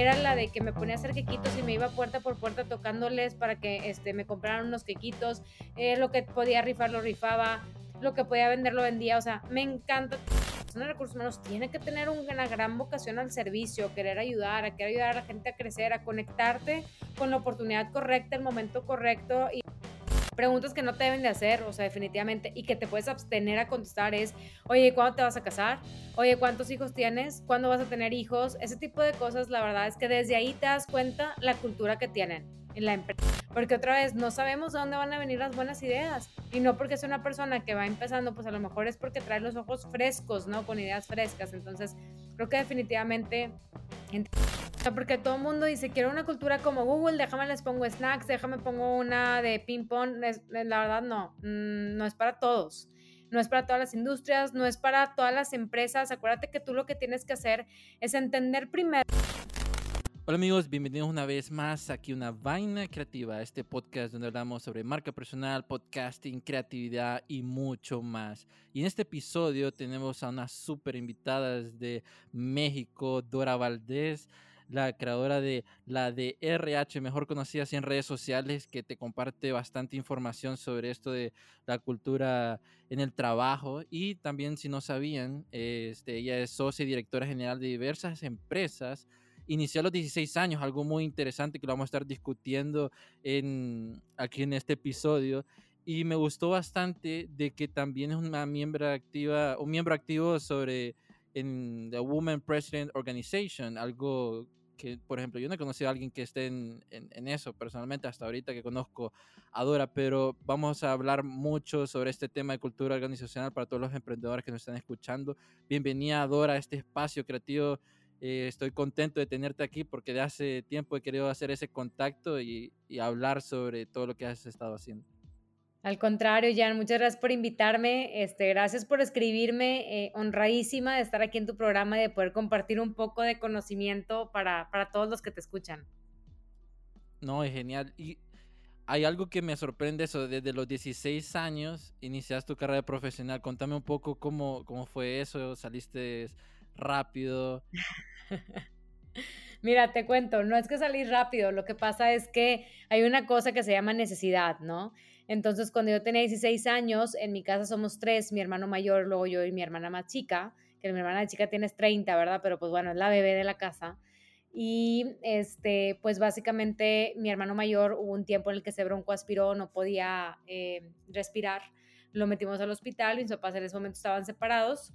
era la de que me ponía a hacer quequitos y me iba puerta por puerta tocándoles para que este, me compraran unos quequitos, eh, lo que podía rifar lo rifaba, lo que podía vender lo vendía, o sea, me encanta. de recursos humanos. Tiene que tener una gran vocación al servicio, querer ayudar, a querer ayudar a la gente a crecer, a conectarte con la oportunidad correcta, el momento correcto y preguntas que no te deben de hacer, o sea, definitivamente, y que te puedes abstener a contestar es, oye, ¿cuándo te vas a casar? Oye, ¿cuántos hijos tienes? ¿Cuándo vas a tener hijos? Ese tipo de cosas, la verdad es que desde ahí te das cuenta la cultura que tienen en la empresa. Porque otra vez, no sabemos de dónde van a venir las buenas ideas. Y no porque sea una persona que va empezando, pues a lo mejor es porque trae los ojos frescos, ¿no? Con ideas frescas. Entonces, creo que definitivamente porque todo el mundo dice, quiero una cultura como Google, déjame les pongo snacks, déjame pongo una de ping pong. La verdad no, mm, no es para todos. No es para todas las industrias, no es para todas las empresas. Acuérdate que tú lo que tienes que hacer es entender primero. Hola amigos, bienvenidos una vez más aquí a una vaina creativa, este podcast donde hablamos sobre marca personal, podcasting, creatividad y mucho más. Y en este episodio tenemos a unas super invitadas de México, Dora Valdés la creadora de la de RH, mejor conocida así en redes sociales, que te comparte bastante información sobre esto de la cultura en el trabajo. Y también, si no sabían, este, ella es socia y directora general de diversas empresas. Inició a los 16 años, algo muy interesante que lo vamos a estar discutiendo en, aquí en este episodio. Y me gustó bastante de que también es una miembro activa, un miembro activo sobre en the Women President Organization, algo que, por ejemplo, yo no he conocido a alguien que esté en, en, eso personalmente hasta ahorita que conozco a Dora, pero vamos a hablar mucho sobre este tema de cultura organizacional para todos los emprendedores que nos están escuchando. Bienvenida, Dora, a este espacio creativo. Eh, estoy contento de tenerte aquí porque de hace tiempo he querido hacer ese contacto y, y hablar sobre todo lo que has estado haciendo. Al contrario, Jan, muchas gracias por invitarme. Este, gracias por escribirme. Eh, honradísima de estar aquí en tu programa y de poder compartir un poco de conocimiento para, para todos los que te escuchan. No, es genial. Y hay algo que me sorprende eso. Desde los 16 años iniciaste tu carrera profesional. Contame un poco cómo, cómo fue eso. ¿Saliste rápido? Mira, te cuento, no es que salí rápido, lo que pasa es que hay una cosa que se llama necesidad, ¿no? Entonces, cuando yo tenía 16 años, en mi casa somos tres, mi hermano mayor, luego yo y mi hermana más chica, que mi hermana chica tiene 30, ¿verdad? Pero pues bueno, es la bebé de la casa. Y este, pues básicamente mi hermano mayor hubo un tiempo en el que se broncoaspiró, no podía eh, respirar. Lo metimos al hospital, mis papás en ese momento estaban separados.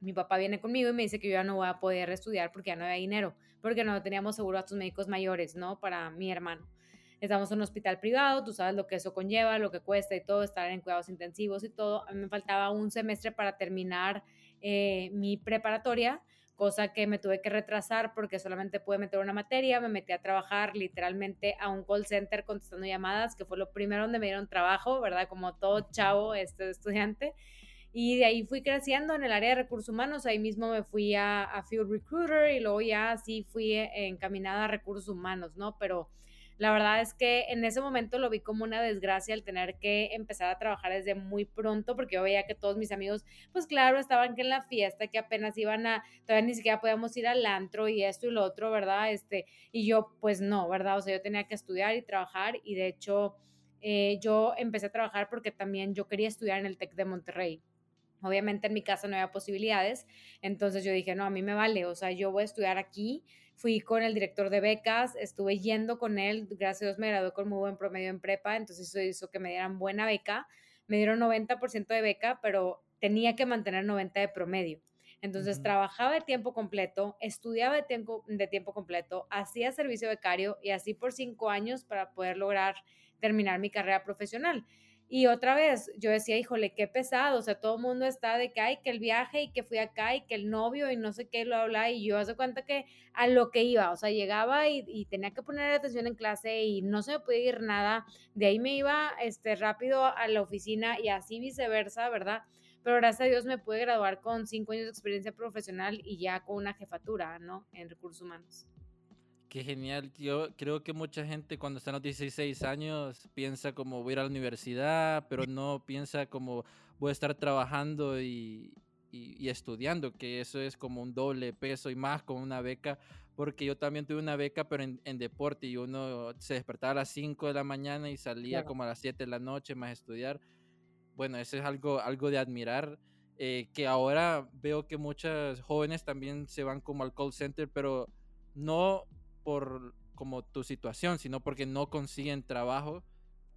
Mi papá viene conmigo y me dice que yo ya no voy a poder estudiar porque ya no había dinero, porque no teníamos seguro a tus médicos mayores, ¿no? Para mi hermano estamos en un hospital privado, tú sabes lo que eso conlleva, lo que cuesta y todo, estar en cuidados intensivos y todo. A mí me faltaba un semestre para terminar eh, mi preparatoria, cosa que me tuve que retrasar porque solamente pude meter una materia, me metí a trabajar literalmente a un call center contestando llamadas, que fue lo primero donde me dieron trabajo, ¿verdad? Como todo chavo, este estudiante. Y de ahí fui creciendo en el área de recursos humanos, ahí mismo me fui a, Field Recruiter y luego ya así fui encaminada a recursos humanos, ¿no? Pero la verdad es que en ese momento lo vi como una desgracia el tener que empezar a trabajar desde muy pronto, porque yo veía que todos mis amigos, pues claro, estaban que en la fiesta, que apenas iban a, todavía ni siquiera podíamos ir al antro y esto y lo otro, ¿verdad? Este, y yo, pues no, ¿verdad? O sea, yo tenía que estudiar y trabajar y de hecho eh, yo empecé a trabajar porque también yo quería estudiar en el TEC de Monterrey. Obviamente en mi casa no había posibilidades, entonces yo dije, no, a mí me vale, o sea, yo voy a estudiar aquí. Fui con el director de becas, estuve yendo con él, gracias a Dios me gradué con muy buen promedio en prepa, entonces eso hizo que me dieran buena beca. Me dieron 90% de beca, pero tenía que mantener 90 de promedio. Entonces trabajaba de tiempo completo, estudiaba de tiempo, de tiempo completo, hacía servicio becario y así por cinco años para poder lograr terminar mi carrera profesional. Y otra vez, yo decía, híjole, qué pesado, o sea, todo el mundo está de que, hay que el viaje y que fui acá y que el novio y no sé qué, lo habla, y yo hace cuenta que a lo que iba, o sea, llegaba y, tenía que poner atención en clase y no se me podía ir nada, de ahí me iba este, rápido a la oficina y así viceversa, ¿verdad? Pero gracias a Dios me pude graduar con cinco años de experiencia profesional y ya con una jefatura, ¿no? En recursos humanos. Qué genial. Yo creo que mucha gente cuando está a los 16 años piensa como voy a ir a la universidad, pero no piensa como voy a estar trabajando y, y, estudiando, que eso es como un doble peso y más con una beca, porque yo también tuve una beca, pero en, deporte, y uno se despertaba a las 5 de la mañana y salía como a las 7 de la noche más estudiar. Bueno, eso es algo, algo de admirar, eh, que ahora veo que muchas jóvenes también se van como al call center, pero no por como tu situación, sino porque no consiguen trabajo,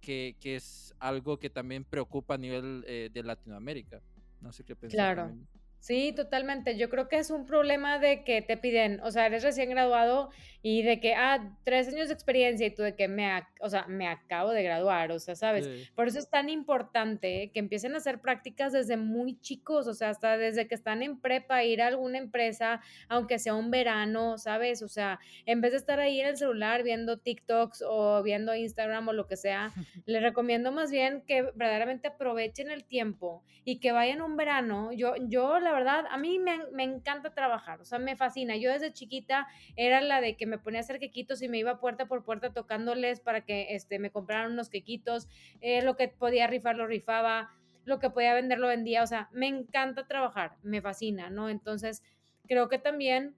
que, que es algo que también preocupa a nivel eh, de Latinoamérica. No sé qué pensar. Claro. Sí, totalmente. Yo creo que es un problema de que te piden, o sea, eres recién graduado y de que, ah, tres años de experiencia y tú de que me, o sea, me acabo de graduar, o sea, ¿sabes? Por eso es tan importante que empiecen a hacer prácticas desde muy chicos, o sea, hasta desde que están en prepa, ir a alguna empresa, aunque sea un verano, ¿sabes? O sea, en vez de estar ahí en el celular viendo TikToks o viendo Instagram o lo que sea, les recomiendo más bien que verdaderamente aprovechen el tiempo y que vayan un verano. Yo, yo la verdad, a mí me, me encanta trabajar, o sea, me fascina. Yo desde chiquita era la de que me ponía a hacer quequitos y me iba puerta por puerta tocándoles para que este, me compraran unos quequitos, eh, lo que podía rifar lo rifaba, lo que podía vender lo vendía, o sea, me encanta trabajar, me fascina, ¿no? Entonces, creo que también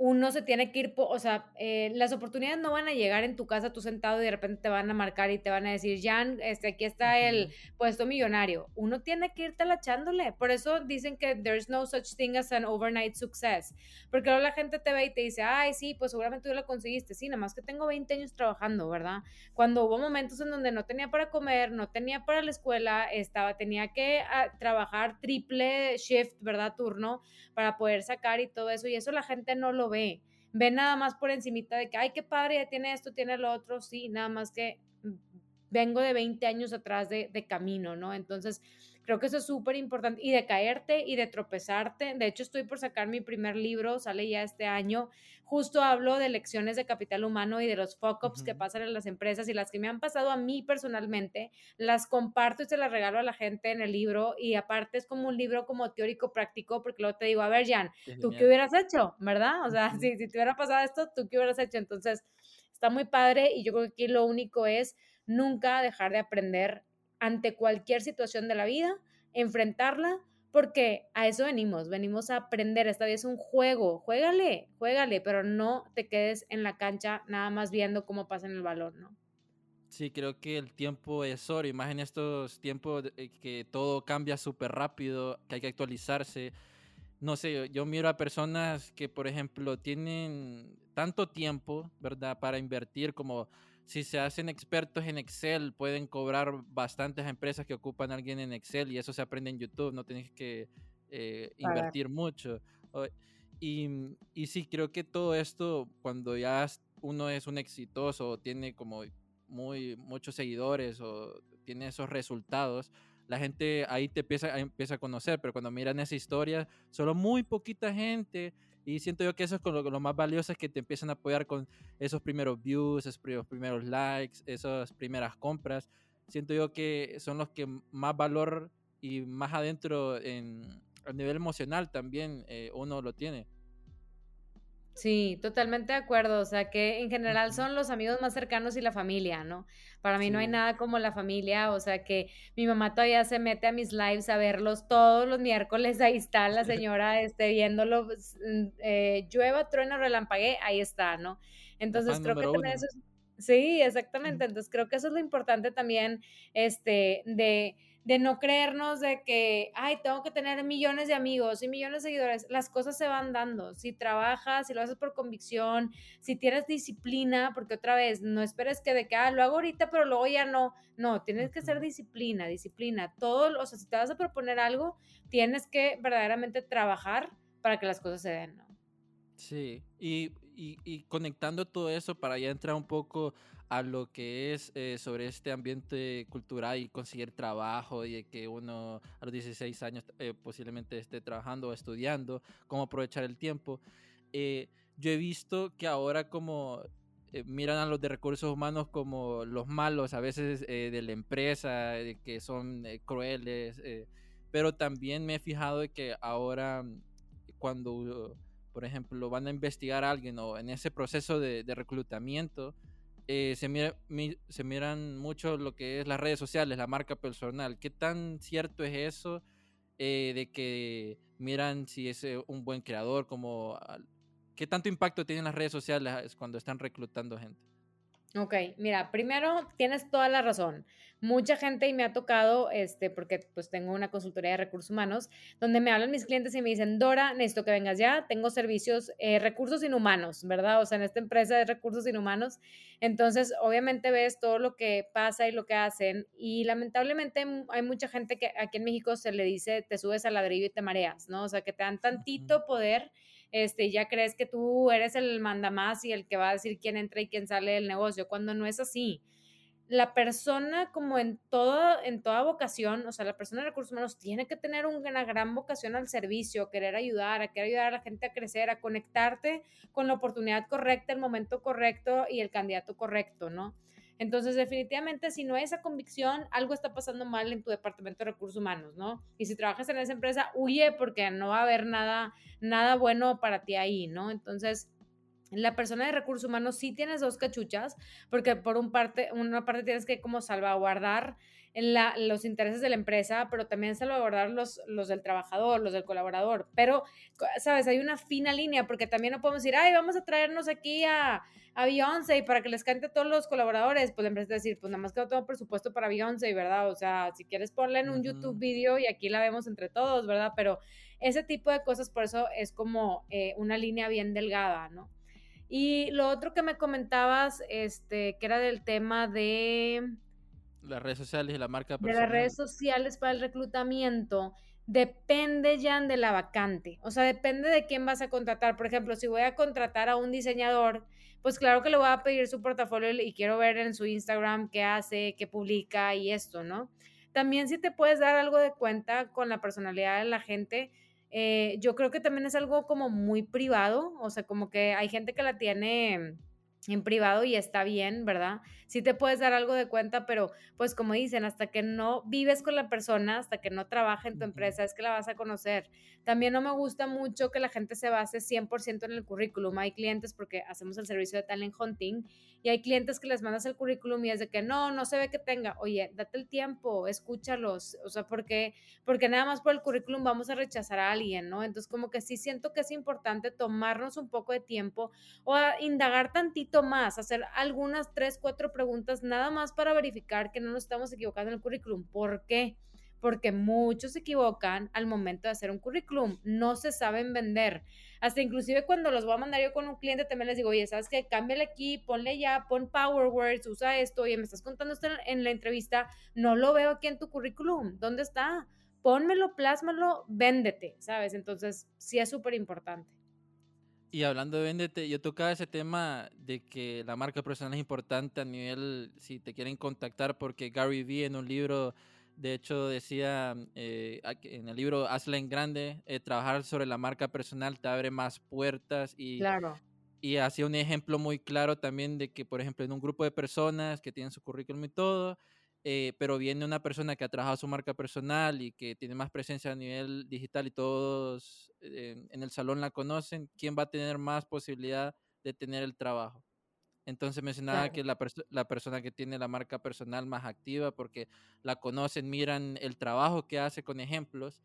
uno se tiene que ir, o sea, eh, las oportunidades no van a llegar en tu casa tú sentado y de repente te van a marcar y te van a decir, Jan, este, aquí está el puesto millonario. Uno tiene que ir talachándole. Por eso dicen que there's no such thing as an overnight success. Porque luego la gente te ve y te dice, ay, sí, pues seguramente tú lo conseguiste. Sí, nada más que tengo 20 años trabajando, ¿verdad? Cuando hubo momentos en donde no tenía para comer, no tenía para la escuela, estaba, tenía que ah, trabajar triple shift, ¿verdad? Turno para poder sacar y todo eso. Y eso la gente no lo ve. Ve nada más por encimita de que, ay, qué padre, ya tiene esto, tiene lo otro. Sí, nada más que vengo de 20 años atrás de, de camino, ¿no? Entonces, Creo que eso es súper importante. Y de caerte y de tropezarte. De hecho, estoy por sacar mi primer libro, sale ya este año. Justo hablo de lecciones de capital humano y de los fuck-ups que pasan en las empresas y las que me han pasado a mí personalmente. Las comparto y se las regalo a la gente en el libro. Y aparte es como un libro como teórico práctico, porque luego te digo, a ver, Jan, ¿tú qué hubieras hecho? ¿Verdad? O sea, si, si te hubiera pasado esto, ¿tú qué hubieras hecho? Entonces, está muy padre y yo creo que aquí lo único es nunca dejar de aprender ante cualquier situación de la vida, enfrentarla, porque a eso venimos, venimos a aprender, esta vez es un juego, juégale, juégale, pero no te quedes en la cancha nada más viendo cómo pasa en el balón, ¿no? Sí, creo que el tiempo es oro, y más en estos tiempos eh, que todo cambia súper rápido, que hay que actualizarse. No sé, yo miro a personas que, por ejemplo, tienen tanto tiempo, ¿verdad?, para invertir como si se hacen expertos en Excel, pueden cobrar bastantes empresas que ocupan a alguien en Excel y eso se aprende en YouTube, no tienes que eh, invertir mucho. Y, y, sí, creo que todo esto, cuando ya uno es un exitoso, tiene como muy, muchos seguidores o tiene esos resultados, la gente ahí te empieza, empieza a conocer, pero cuando miran esa historia, solo muy poquita gente y siento yo que eso es con lo, más valioso es que te empiezan a apoyar con esos primeros views, esos primeros likes, esas primeras compras. Siento yo que son los que más valor y más adentro en, a nivel emocional también eh, uno lo tiene. Sí, totalmente de acuerdo. O sea, que en general son los amigos más cercanos y la familia, ¿no? Para mí no hay nada como la familia. O sea, que mi mamá todavía se mete a mis lives a verlos todos los miércoles. Ahí está la señora este, viéndolo. Pues, mm, eh, llueva, trueno, relampague, ahí está, ¿no? Entonces creo que también eso es... Sí, exactamente. Entonces creo que eso es lo importante también, este, de de no creernos de que, ay, tengo que tener millones de amigos y millones de seguidores. Las cosas se van dando. Si trabajas, si lo haces por convicción, si tienes disciplina, porque otra vez, no esperes que de que, ah, lo hago ahorita, pero luego ya no. No, tienes que ser disciplina, disciplina. Todo, o sea, si te vas a proponer algo, tienes que verdaderamente trabajar para que las cosas se den, ¿no? Sí, y, y, y conectando todo eso para ya entrar un poco a lo que es eh, sobre este ambiente cultural y conseguir trabajo y que uno a los 16 años eh, posiblemente esté trabajando o estudiando, cómo aprovechar el tiempo. Eh, yo he visto que ahora como miran a los de recursos humanos como los malos a veces de la empresa, que son crueles, pero también me he fijado de que ahora cuando, por ejemplo, van a investigar a alguien o en ese proceso de, de reclutamiento, eh, se, mira, se miran mucho lo que es las redes sociales, la marca personal. ¿Qué tan cierto es eso eh, de que miran si es eh, un buen creador, como ¿Qué tanto impacto tienen las redes sociales cuando están reclutando gente? Ok, mira, primero tienes toda la razón. Mucha gente y me ha tocado, este, porque pues tengo una consultoría de recursos humanos, donde me hablan mis clientes y me dicen, Dora, necesito que vengas ya, tengo servicios, eh, recursos inhumanos, ¿verdad? O sea, en esta empresa de recursos inhumanos. Entonces, obviamente ves todo lo que pasa y lo que hacen y lamentablemente hay mucha gente que aquí en México se le dice, te subes al ladrillo y te mareas, ¿no? O sea, que te dan tantito poder este, ya crees que tú eres el mandamás y el que va a decir quién entra y quién sale del negocio, cuando no es así. La persona, como en, todo, en toda vocación, o sea, la persona de recursos humanos tiene que tener una gran vocación al servicio, querer ayudar, a querer ayudar a la gente a crecer, a conectarte con la oportunidad correcta, el momento correcto y el candidato correcto, ¿no? Entonces, definitivamente, si no hay esa convicción, algo está pasando mal en tu departamento de recursos humanos, ¿no? Y si trabajas en esa empresa, huye porque no va a haber nada, nada bueno para ti ahí, ¿no? Entonces, la persona de recursos humanos sí tienes dos cachuchas, porque por un parte, una parte tienes que como salvaguardar la, los intereses de la empresa, pero también salvaguardar los, los del trabajador, los del colaborador. Pero, sabes, hay una fina línea, porque también no podemos decir, ay, vamos a traernos aquí a, a Beyoncé para que les cante a todos los colaboradores. Pues la empresa decir, pues nada más que no tengo presupuesto para Beyoncé, ¿verdad? O sea, si quieres ponle en un YouTube video y aquí la vemos entre todos, ¿verdad? Pero ese tipo de cosas, por eso es como eh, una línea bien delgada, ¿no? Y lo otro que me comentabas, este, que era del tema de las redes sociales y la marca personal. De las redes sociales para el reclutamiento depende ya de la vacante. O sea, depende de quién vas a contratar. Por ejemplo, si voy a contratar a un diseñador, pues claro que le voy a pedir su portafolio y quiero ver en su Instagram qué hace, qué publica y esto, ¿no? También si te puedes dar algo de cuenta con la personalidad de la gente, eh, yo creo que también es algo como muy privado, o sea, como que hay gente que la tiene en privado y está bien, ¿verdad? Sí te puedes dar algo de cuenta, pero pues como dicen, hasta que no vives con la persona, hasta que no trabaja en tu empresa, es que la vas a conocer. También no me gusta mucho que la gente se base 100% en el currículum. Hay clientes porque hacemos el servicio de talent hunting y hay clientes que les mandas el currículum y es de que no, no se ve que tenga. Oye, date el tiempo, escúchalos. O sea, porque, porque nada más por el currículum vamos a rechazar a alguien, ¿no? Entonces, como que sí siento que es importante tomarnos un poco de tiempo o indagar tantito más, hacer algunas tres, cuatro preguntas nada más para verificar que no nos estamos equivocando en el currículum. ¿Por qué? Porque muchos se equivocan al momento de hacer un currículum, no se saben vender. Hasta inclusive cuando los voy a mandar yo con un cliente también les digo, oye, ¿sabes qué? Cámbiale aquí, ponle ya, pon Power Words, usa esto, oye, me estás contando esto en la entrevista, no lo veo aquí en tu currículum, ¿dónde está? Pónmelo, plásmalo, véndete, ¿sabes? Entonces, sí es súper importante. Y hablando de véndete, yo tocaba ese tema de que la marca personal es importante a nivel, si te quieren contactar, porque Gary Vee en un libro de hecho, decía eh, en el libro Hazla en Grande, eh, trabajar sobre la marca personal te abre más puertas y, claro. y hacía un ejemplo muy claro también de que, por ejemplo, en un grupo de personas que tienen su currículum y todo, eh, pero viene una persona que ha trabajado su marca personal y que tiene más presencia a nivel digital y todos en el salón la conocen, ¿quién va a tener más posibilidad de tener el trabajo? Entonces mencionaba que la, la, persona que tiene la marca personal más activa porque la conocen, miran el trabajo que hace con ejemplos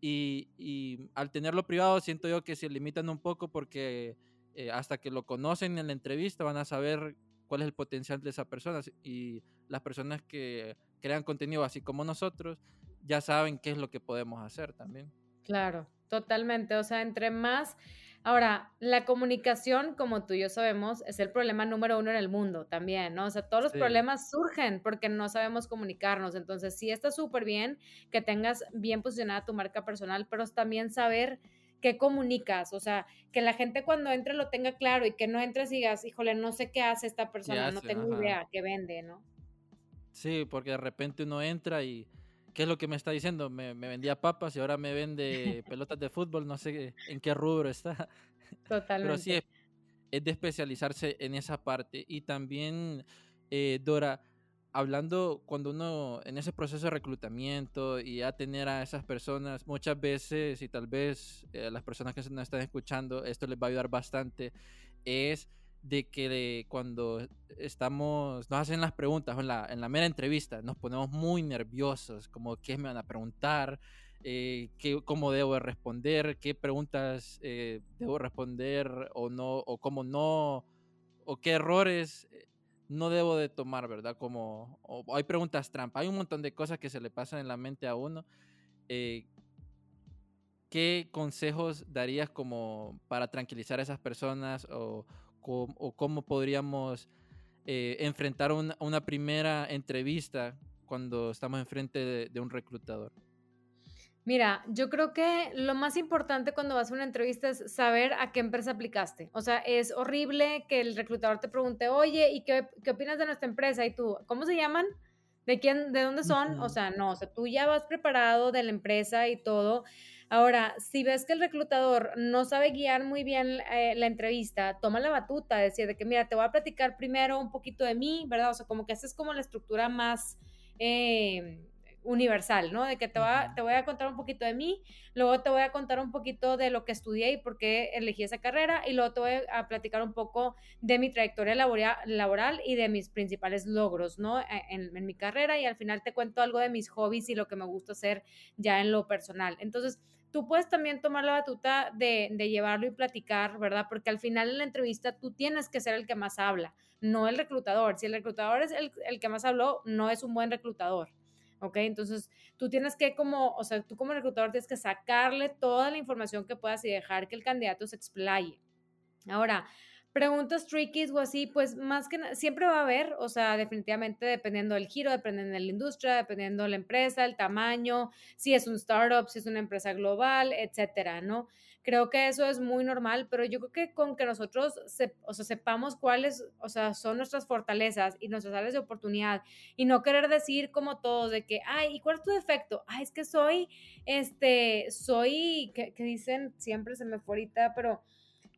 y, y al tenerlo privado siento yo que se limitan un poco porque eh, hasta que lo conocen en la entrevista van a saber cuál es el potencial de esa persona y las personas que crean contenido así como nosotros ya saben qué es lo que podemos hacer también. Claro, totalmente. O sea, entre más Ahora, la comunicación, como tú y yo sabemos, es el problema número uno en el mundo también, ¿no? O sea, todos los problemas surgen porque no sabemos comunicarnos. Entonces, sí está súper bien que tengas bien posicionada tu marca personal, pero también saber qué comunicas, o sea, que la gente cuando entre lo tenga claro y que no entres y digas, híjole, no sé qué hace esta persona, no tengo idea qué vende, ¿no? Sí, porque de repente uno entra y ¿qué es lo que me está diciendo? Me, vendía papas y ahora me vende pelotas de fútbol, no sé en qué rubro está. Totalmente. Pero sí, es, de especializarse en esa parte. Y también, eh, Dora, hablando cuando uno en ese proceso de reclutamiento y a tener a esas personas, muchas veces, y tal vez eh, las personas que nos están escuchando, esto les va a ayudar bastante, es de que cuando estamos, nos hacen las preguntas en la, en la mera entrevista, nos ponemos muy nerviosos, como qué me van a preguntar, eh, qué, cómo debo responder, qué preguntas eh, debo responder o no, o cómo no, o qué errores eh, no debo de tomar, ¿verdad? Como hay preguntas trampa, hay un montón de cosas que se le pasan en la mente a uno. ¿Qué consejos darías como para tranquilizar a esas personas o, cómo podríamos enfrentar una, primera entrevista cuando estamos enfrente de un reclutador? Mira, yo creo que lo más importante cuando vas a una entrevista es saber a qué empresa aplicaste. O sea, es horrible que el reclutador te pregunte, oye, ¿y qué, opinas de nuestra empresa? Y tú, ¿cómo se llaman? ¿De quién, de dónde son? O sea, no, o sea, tú ya vas preparado de la empresa y todo. Ahora, si ves que el reclutador no sabe guiar muy bien eh, la entrevista, toma la batuta, decir de que, mira, te voy a platicar primero un poquito de mí, ¿verdad? O sea, como que esa es como la estructura más... Eh, universal, ¿no? De que te, va, te voy a contar un poquito de mí, luego te voy a contar un poquito de lo que estudié y por qué elegí esa carrera, y luego te voy a platicar un poco de mi trayectoria laboral y de mis principales logros, ¿no? E, en, en, mi carrera, y al final te cuento algo de mis hobbies y lo que me gusta hacer ya en lo personal. Entonces, tú puedes también tomar la batuta de, de llevarlo y platicar, ¿verdad? Porque al final en la entrevista tú tienes que ser el que más habla, no el reclutador. Si el reclutador es el, el que más habló, no es un buen reclutador. ¿Ok? Entonces, tú tienes que como, o sea, tú como reclutador tienes que sacarle toda la información que puedas y dejar que el candidato se explaye. Ahora, preguntas tricky o así, pues más que nada, siempre va a haber, o sea, definitivamente dependiendo del giro, dependiendo de la industria, dependiendo de la empresa, el tamaño, si es un startup, si es una empresa global, etcétera, ¿no? Creo que eso es muy normal, pero yo creo que con que nosotros o sea, sepamos cuáles o sea, son nuestras fortalezas y nuestras áreas de oportunidad y no querer decir como todos de que, ay, ¿y cuál es tu defecto? Ay, es que soy, este, soy, que, dicen, siempre se me fue ahorita, pero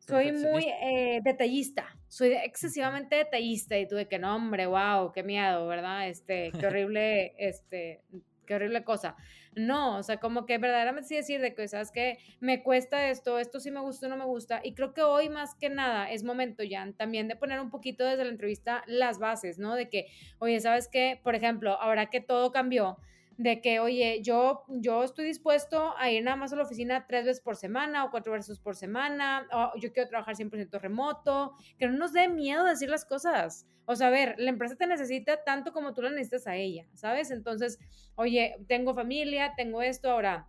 soy muy eh, detallista, soy excesivamente detallista y tuve que, no, hombre, wow, qué miedo, ¿verdad? Este, qué horrible, este, qué horrible cosa. No, o sea, como que verdaderamente sí decir de que, ¿sabes que Me cuesta esto, esto sí me gusta, no me gusta. Y creo que hoy más que nada es momento, ya también de poner un poquito desde la entrevista las bases, ¿no? De que, oye, ¿sabes qué? Por ejemplo, ahora que todo cambió, de que, oye, yo, yo estoy dispuesto a ir nada más a la oficina tres veces por semana o cuatro veces por semana, o yo quiero trabajar 100% remoto, que no nos dé miedo decir las cosas. O sea, a ver, la empresa te necesita tanto como tú la necesitas a ella, ¿sabes? Entonces, oye, tengo familia, tengo esto, ahora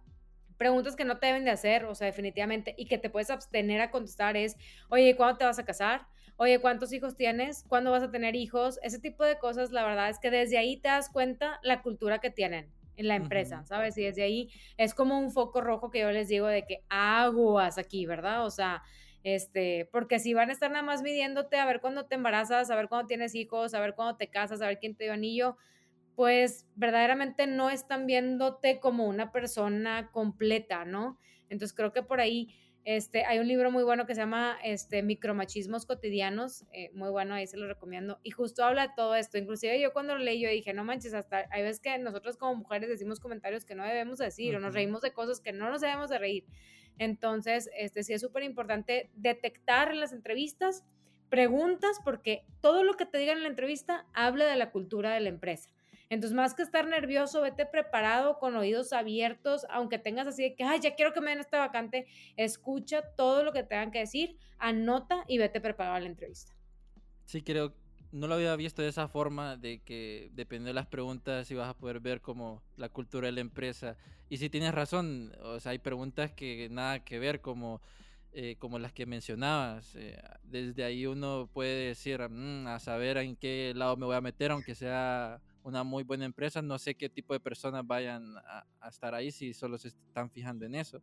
preguntas que no te deben de hacer, o sea, definitivamente, y que te puedes abstener a contestar es, oye, ¿cuándo te vas a casar? Oye, ¿cuántos hijos tienes? ¿Cuándo vas a tener hijos? Ese tipo de cosas, la verdad es que desde ahí te das cuenta la cultura que tienen en la empresa, ¿sabes? Y desde ahí es como un foco rojo que yo les digo de que aguas aquí, ¿verdad? O sea, este, porque si van a estar nada más midiéndote a ver cuándo te embarazas, a ver cuándo tienes hijos, a ver cuándo te casas, a ver quién te dio anillo, pues verdaderamente no están viéndote como una persona completa, ¿no? Entonces creo que por ahí este, hay un libro muy bueno que se llama este, Micromachismos Cotidianos, eh, muy bueno, ahí se lo recomiendo, y justo habla de todo esto, inclusive yo cuando lo leí yo dije, no manches, hasta hay veces que nosotros como mujeres decimos comentarios que no debemos decir, o nos reímos de cosas que no nos debemos de reír, entonces, este sí es súper importante detectar en las entrevistas preguntas porque todo lo que te digan en la entrevista habla de la cultura de la empresa. Entonces, más que estar nervioso, vete preparado con oídos abiertos, aunque tengas así de que, ay, ya quiero que me den esta vacante, escucha todo lo que tengan que decir, anota y vete preparado a la entrevista. Sí, creo, no lo había visto de esa forma, de que depende de las preguntas y vas a poder ver como la cultura de la empresa. Y si tienes razón, o sea, hay preguntas que nada que ver, como, eh, como las que mencionabas. Eh, desde ahí uno puede decir, mm, a saber en qué lado me voy a meter, aunque sea una muy buena empresa, no sé qué tipo de personas vayan a, estar ahí si solo se están fijando en eso.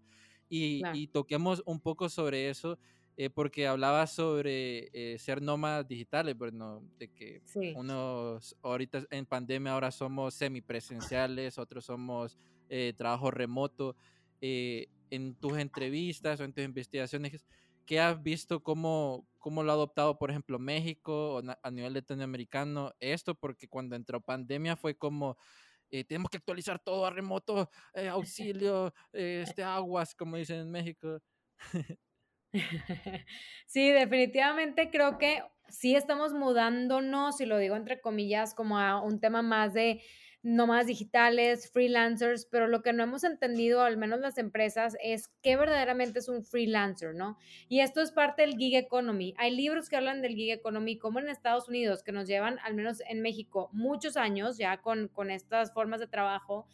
Y, y toquemos un poco sobre eso eh, porque hablaba sobre eh, ser nómadas digitales, bueno, de que unos ahorita en pandemia ahora somos semipresenciales, otros somos eh, trabajo remoto. en tus entrevistas o en tus investigaciones, ¿qué has visto cómo, cómo lo ha adoptado, por ejemplo, México o a nivel latinoamericano esto? Porque cuando entró pandemia fue como... tenemos que actualizar todo a remoto, auxilio, este, aguas, como dicen en México. Sí, definitivamente creo que sí estamos mudándonos, y lo digo entre comillas, como a un tema más de, nómadas digitales, freelancers, pero lo que no hemos entendido, al menos las empresas, es qué verdaderamente es un freelancer, ¿no? Y esto es parte del gig economy. Hay libros que hablan del gig economy, como en Estados Unidos, que nos llevan, al menos en México, muchos años ya con, con estas formas de trabajo.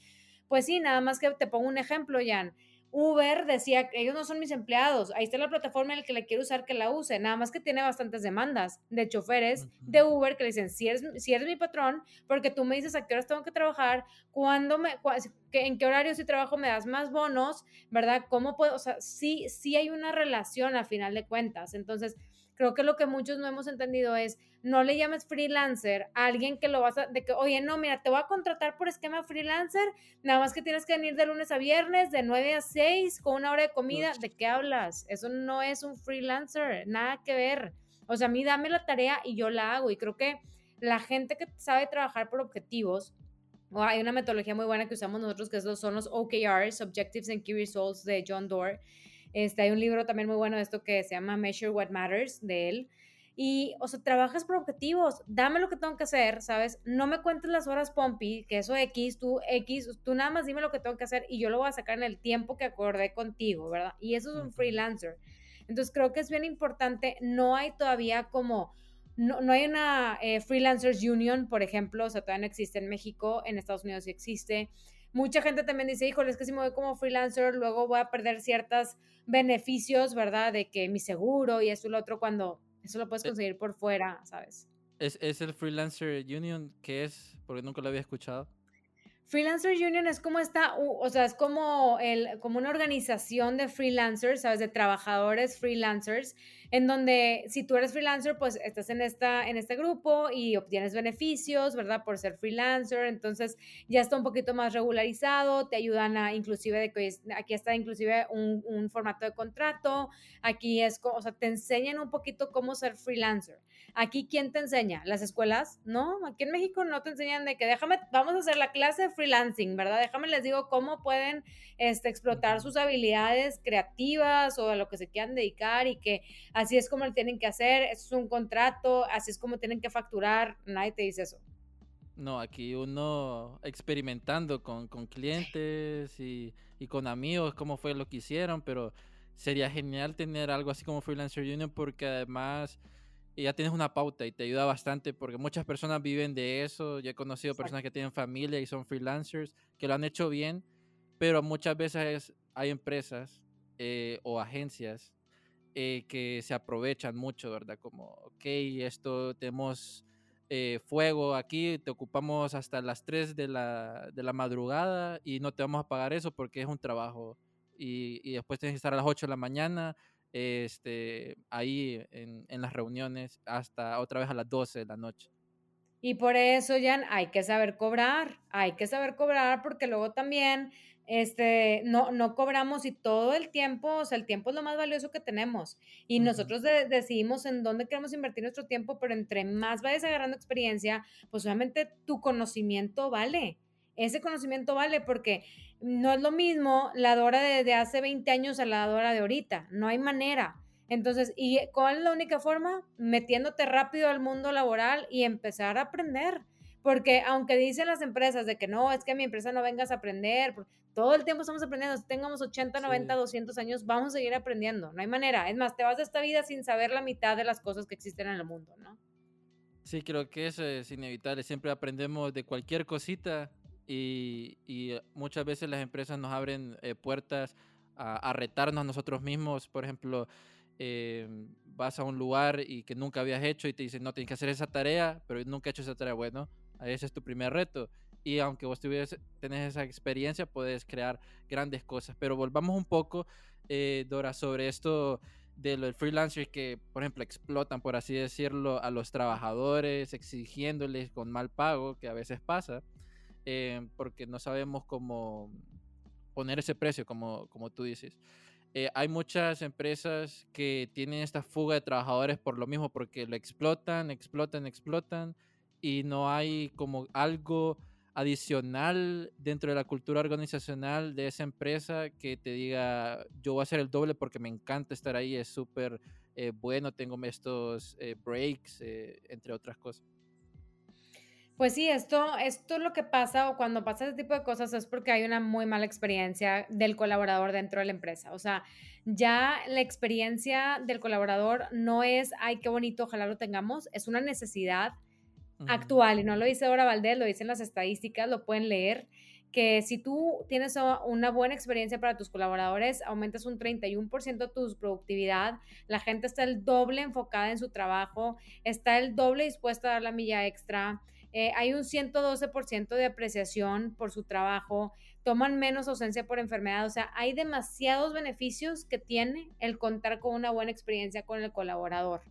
Pues sí, nada más que te pongo un ejemplo, Jan Uber decía que ellos no son mis empleados, ahí está la plataforma en la que le quiero usar que la use, nada más que tiene bastantes demandas de choferes de Uber que le dicen, si eres, si eres mi patrón, porque tú me dices a qué horas tengo que trabajar, cuándo me, en qué horario si trabajo me das más bonos, ¿verdad? ¿Cómo puedo? O sea, sí, sí hay una relación a final de cuentas, entonces creo que lo que muchos no hemos entendido es, no le llames freelancer a alguien que lo vas a, de que, oye, no, mira, te voy a contratar por esquema freelancer, nada más que tienes que venir de lunes a viernes, de 9 a 6, con una hora de comida, ¿de qué hablas? Eso no es un freelancer, nada que ver. O sea, a mí dame la tarea y yo la hago. Y creo que la gente que sabe trabajar por objetivos, o hay una metodología muy buena que usamos nosotros, que son los OKRs, Objectives and Key Results de John Doerr, este, hay un libro también muy bueno de esto que se llama Measure What Matters de él. Y, o sea, trabajas por objetivos, dame lo que tengo que hacer, ¿sabes? No me cuentes las horas Pompi, que eso X, tú X, tú nada más dime lo que tengo que hacer y yo lo voy a sacar en el tiempo que acordé contigo, ¿verdad? Y eso es un freelancer. Entonces creo que es bien importante, no hay todavía como, no, no hay una eh, Freelancers Union, por ejemplo, o sea, todavía no existe en México, en Estados Unidos sí existe mucha gente también dice, híjole, es que si me voy como freelancer, luego voy a perder ciertos beneficios, ¿verdad? De que mi seguro y esto y lo otro, cuando eso lo puedes eh conseguir por fuera, ¿sabes? ¿Es, es el Freelancer Union? ¿Qué es? Porque nunca lo había escuchado. Freelancer Union es como esta, o sea, es como, el, como una organización de freelancers, ¿sabes? De trabajadores freelancers, en donde si tú eres freelancer, pues estás en, esta, en este grupo y obtienes beneficios, ¿verdad? Por ser freelancer, entonces ya está un poquito más regularizado, te ayudan a, inclusive, aquí está inclusive un, un formato de contrato, aquí es, o sea, te enseñan un poquito cómo ser freelancer. Aquí, ¿quién te enseña? ¿Las escuelas? No, aquí en México no te enseñan de que déjame, vamos a hacer la clase de freelancing, ¿verdad? Déjame les digo cómo pueden este, explotar sus habilidades creativas o a lo que se quieran dedicar y que así es como lo tienen que hacer, eso es un contrato, así es como tienen que facturar, nadie te dice eso. No, aquí uno experimentando con, con clientes y, y, con amigos, cómo fue lo que hicieron, pero sería genial tener algo así como Freelancer Union porque además ya tienes una pauta y te ayuda bastante porque muchas personas viven de eso. Yo he conocido personas que tienen familia y son freelancers que lo han hecho bien, pero muchas veces hay empresas eh, o agencias eh, que se aprovechan mucho, ¿verdad? Como, ok, esto tenemos eh, fuego aquí, te ocupamos hasta las 3 de la, de la madrugada y no te vamos a pagar eso porque es un trabajo. Y, y después tienes que estar a las 8 de la mañana este, ahí en, en, las reuniones hasta otra vez a las 12 de la noche. Y por eso, Jan, hay que saber cobrar, hay que saber cobrar porque luego también este, no, no cobramos y todo el tiempo, o sea, el tiempo es lo más valioso que tenemos. Y nosotros decidimos en dónde queremos invertir nuestro tiempo, pero entre más vayas agarrando experiencia, pues obviamente tu conocimiento vale. Ese conocimiento vale porque no es lo mismo la Dora de, hace 20 años a la Dora de ahorita, no hay manera. Entonces, ¿y cuál es la única forma? Metiéndote rápido al mundo laboral y empezar a aprender. Porque aunque dicen las empresas de que no, es que mi empresa no vengas a aprender, todo el tiempo estamos aprendiendo, si tengamos 80, 90, 200 años, vamos a seguir aprendiendo, no hay manera. Es más, te vas de esta vida sin saber la mitad de las cosas que existen en el mundo, ¿no? Sí, creo que eso es inevitable, siempre aprendemos de cualquier cosita y, y, muchas veces las empresas nos abren eh, puertas a, retarnos a nosotros mismos. Por ejemplo, eh, vas a un lugar y que nunca habías hecho y te dicen, no, tienes que hacer esa tarea, pero nunca he hecho esa tarea. Bueno, ese es tu primer reto. Y aunque vos tuvieras, tenés esa experiencia, puedes crear grandes cosas. Pero volvamos un poco, eh, Dora, sobre esto de los freelancers que, por ejemplo, explotan, por así decirlo, a los trabajadores, exigiéndoles con mal pago, que a veces pasa. Eh, porque no sabemos cómo poner ese precio, como, como tú dices. Eh, hay muchas empresas que tienen esta fuga de trabajadores por lo mismo, porque lo explotan, explotan, explotan, y no hay como algo adicional dentro de la cultura organizacional de esa empresa que te diga, yo voy a hacer el doble porque me encanta estar ahí, es súper eh, bueno, tengo estos breaks, entre otras cosas. Pues sí, esto, esto es lo que pasa o cuando pasa este tipo de cosas es porque hay una muy mala experiencia del colaborador dentro de la empresa. O sea, ya la experiencia del colaborador no es, ay, qué bonito, ojalá lo tengamos, es una necesidad actual y no lo dice Dora Valdés, lo dicen las estadísticas, lo pueden leer que si tú tienes una buena experiencia para tus colaboradores, aumentas un 31% tu productividad, la gente está el doble enfocada en su trabajo, está el doble dispuesta a dar la milla extra, eh, hay un 112% de apreciación por su trabajo, toman menos ausencia por enfermedad, o sea, hay demasiados beneficios que tiene el contar con una buena experiencia con el colaborador.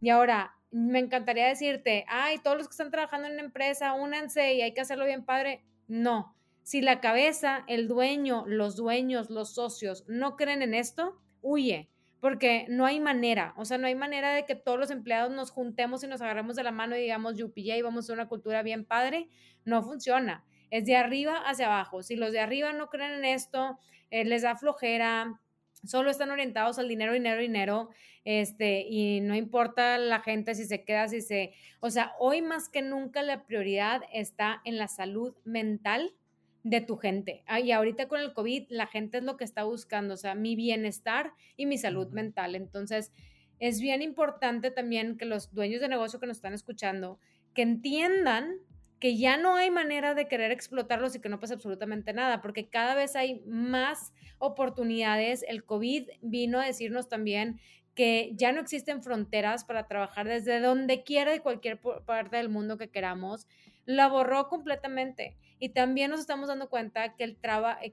Y ahora, me encantaría decirte, ay, todos los que están trabajando en una empresa, únanse y hay que hacerlo bien padre. No, si la cabeza, el dueño, los dueños, los socios no creen en esto, huye, porque no hay manera, o sea, no hay manera de que todos los empleados nos juntemos y nos agarremos de la mano y digamos, yupi, y vamos a una cultura bien padre, no funciona. Es de arriba hacia abajo. Si los de arriba no creen en esto, eh, les da flojera, solo están orientados al dinero, dinero, dinero, este, y no importa la gente si se queda, si se, o sea, hoy más que nunca la prioridad está en la salud mental de tu gente. Ah, y ahorita con el COVID, la gente es lo que está buscando, o sea, mi bienestar y mi salud mental. Entonces, es bien importante también que los dueños de negocio que nos están escuchando, que entiendan que ya no hay manera de querer explotarlos y que no pasa absolutamente nada, porque cada vez hay más oportunidades. El COVID vino a decirnos también que ya no existen fronteras para trabajar desde donde quiera de cualquier parte del mundo que queramos. La borró completamente. Y también nos estamos dando cuenta que, el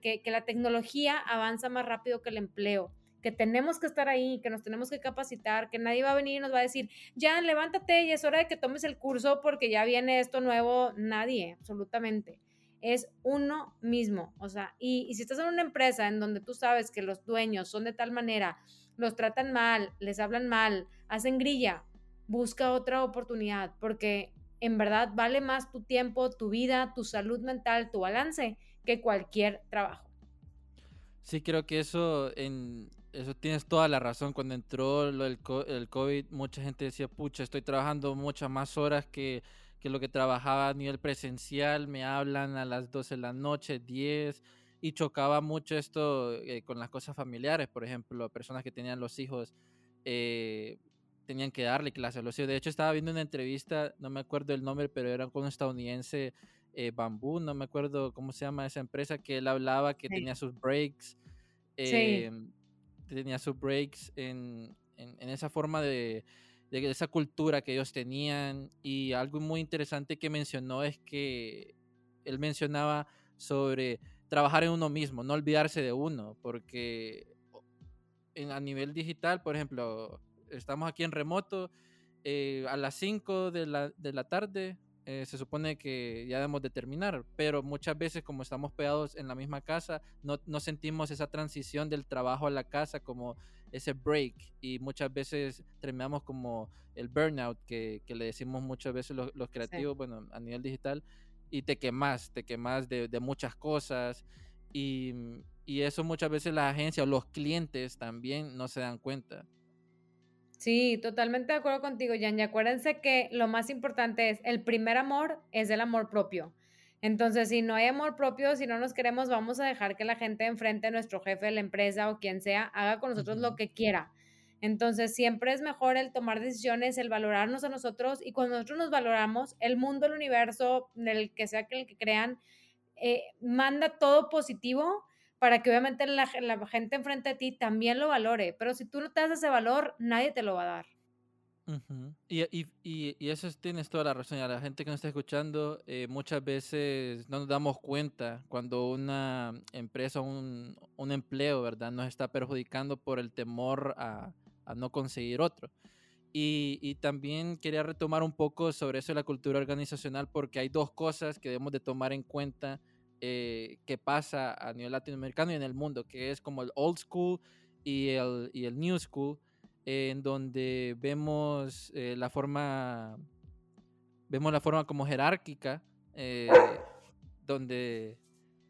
que, que la tecnología avanza más rápido que el empleo que tenemos que estar ahí, que nos tenemos que capacitar, que nadie va a venir y nos va a decir, ya levántate y es hora de que tomes el curso porque ya viene esto nuevo. Nadie, absolutamente. Es uno mismo. O sea, y, si estás en una empresa en donde tú sabes que los dueños son de tal manera, los tratan mal, les hablan mal, hacen grilla, busca otra oportunidad porque en verdad vale más tu tiempo, tu vida, tu salud mental, tu balance que cualquier trabajo. Sí, creo que eso, en, eso tienes toda la razón. Cuando entró el, el COVID, mucha gente decía, pucha, estoy trabajando muchas más horas que, que lo que trabajaba a nivel presencial. Me hablan a las 12 de la noche, 10. Y chocaba mucho esto eh, con las cosas familiares. Por ejemplo, personas que tenían los hijos eh, tenían que darle clases a los hijos. De hecho, estaba viendo una entrevista, no me acuerdo el nombre, pero era con un estadounidense, eh, Bambú, no me acuerdo cómo se llama esa empresa, que él hablaba que tenía sus breaks. Em, tenía sus breaks en, en, esa forma de, de, esa cultura que ellos tenían. Y algo muy interesante que mencionó es que él mencionaba sobre trabajar en uno mismo, no olvidarse de uno, porque en, a nivel digital, por ejemplo, estamos aquí en remoto, eh, a las 5 de la, de la tarde eh, se supone que ya debemos de terminar, pero muchas veces como estamos pegados en la misma casa, no, no, sentimos esa transición del trabajo a la casa como ese break y muchas veces terminamos como el burnout que, que le decimos muchas veces los, los creativos, bueno, a nivel digital, y te quemas, te quemas de, de muchas cosas y, y eso muchas veces las agencias o los clientes también no se dan cuenta. Sí, totalmente de acuerdo contigo, Jan. Y acuérdense que lo más importante es, el primer amor es el amor propio. Entonces, si no hay amor propio, si no nos queremos, vamos a dejar que la gente enfrente, nuestro jefe de la empresa o quien sea, haga con nosotros lo que quiera. Entonces, siempre es mejor el tomar decisiones, el valorarnos a nosotros y cuando nosotros nos valoramos, el mundo, el universo, el que sea que el que crean, eh, manda todo positivo para que obviamente la, gente enfrente de ti también lo valore. Pero si tú no te das ese valor, nadie te lo va a dar. y, y, y, eso tienes toda la razón. A la gente que nos está escuchando, eh, muchas veces no nos damos cuenta cuando una empresa, un, un empleo, ¿verdad?, nos está perjudicando por el temor a, no conseguir otro. Y, y, también quería retomar un poco sobre eso de la cultura organizacional, porque hay dos cosas que debemos de tomar en cuenta eh, que pasa a nivel latinoamericano y en el mundo, que es como el old school y el, y el new school, en donde vemos eh, la forma, vemos la forma como jerárquica, eh, donde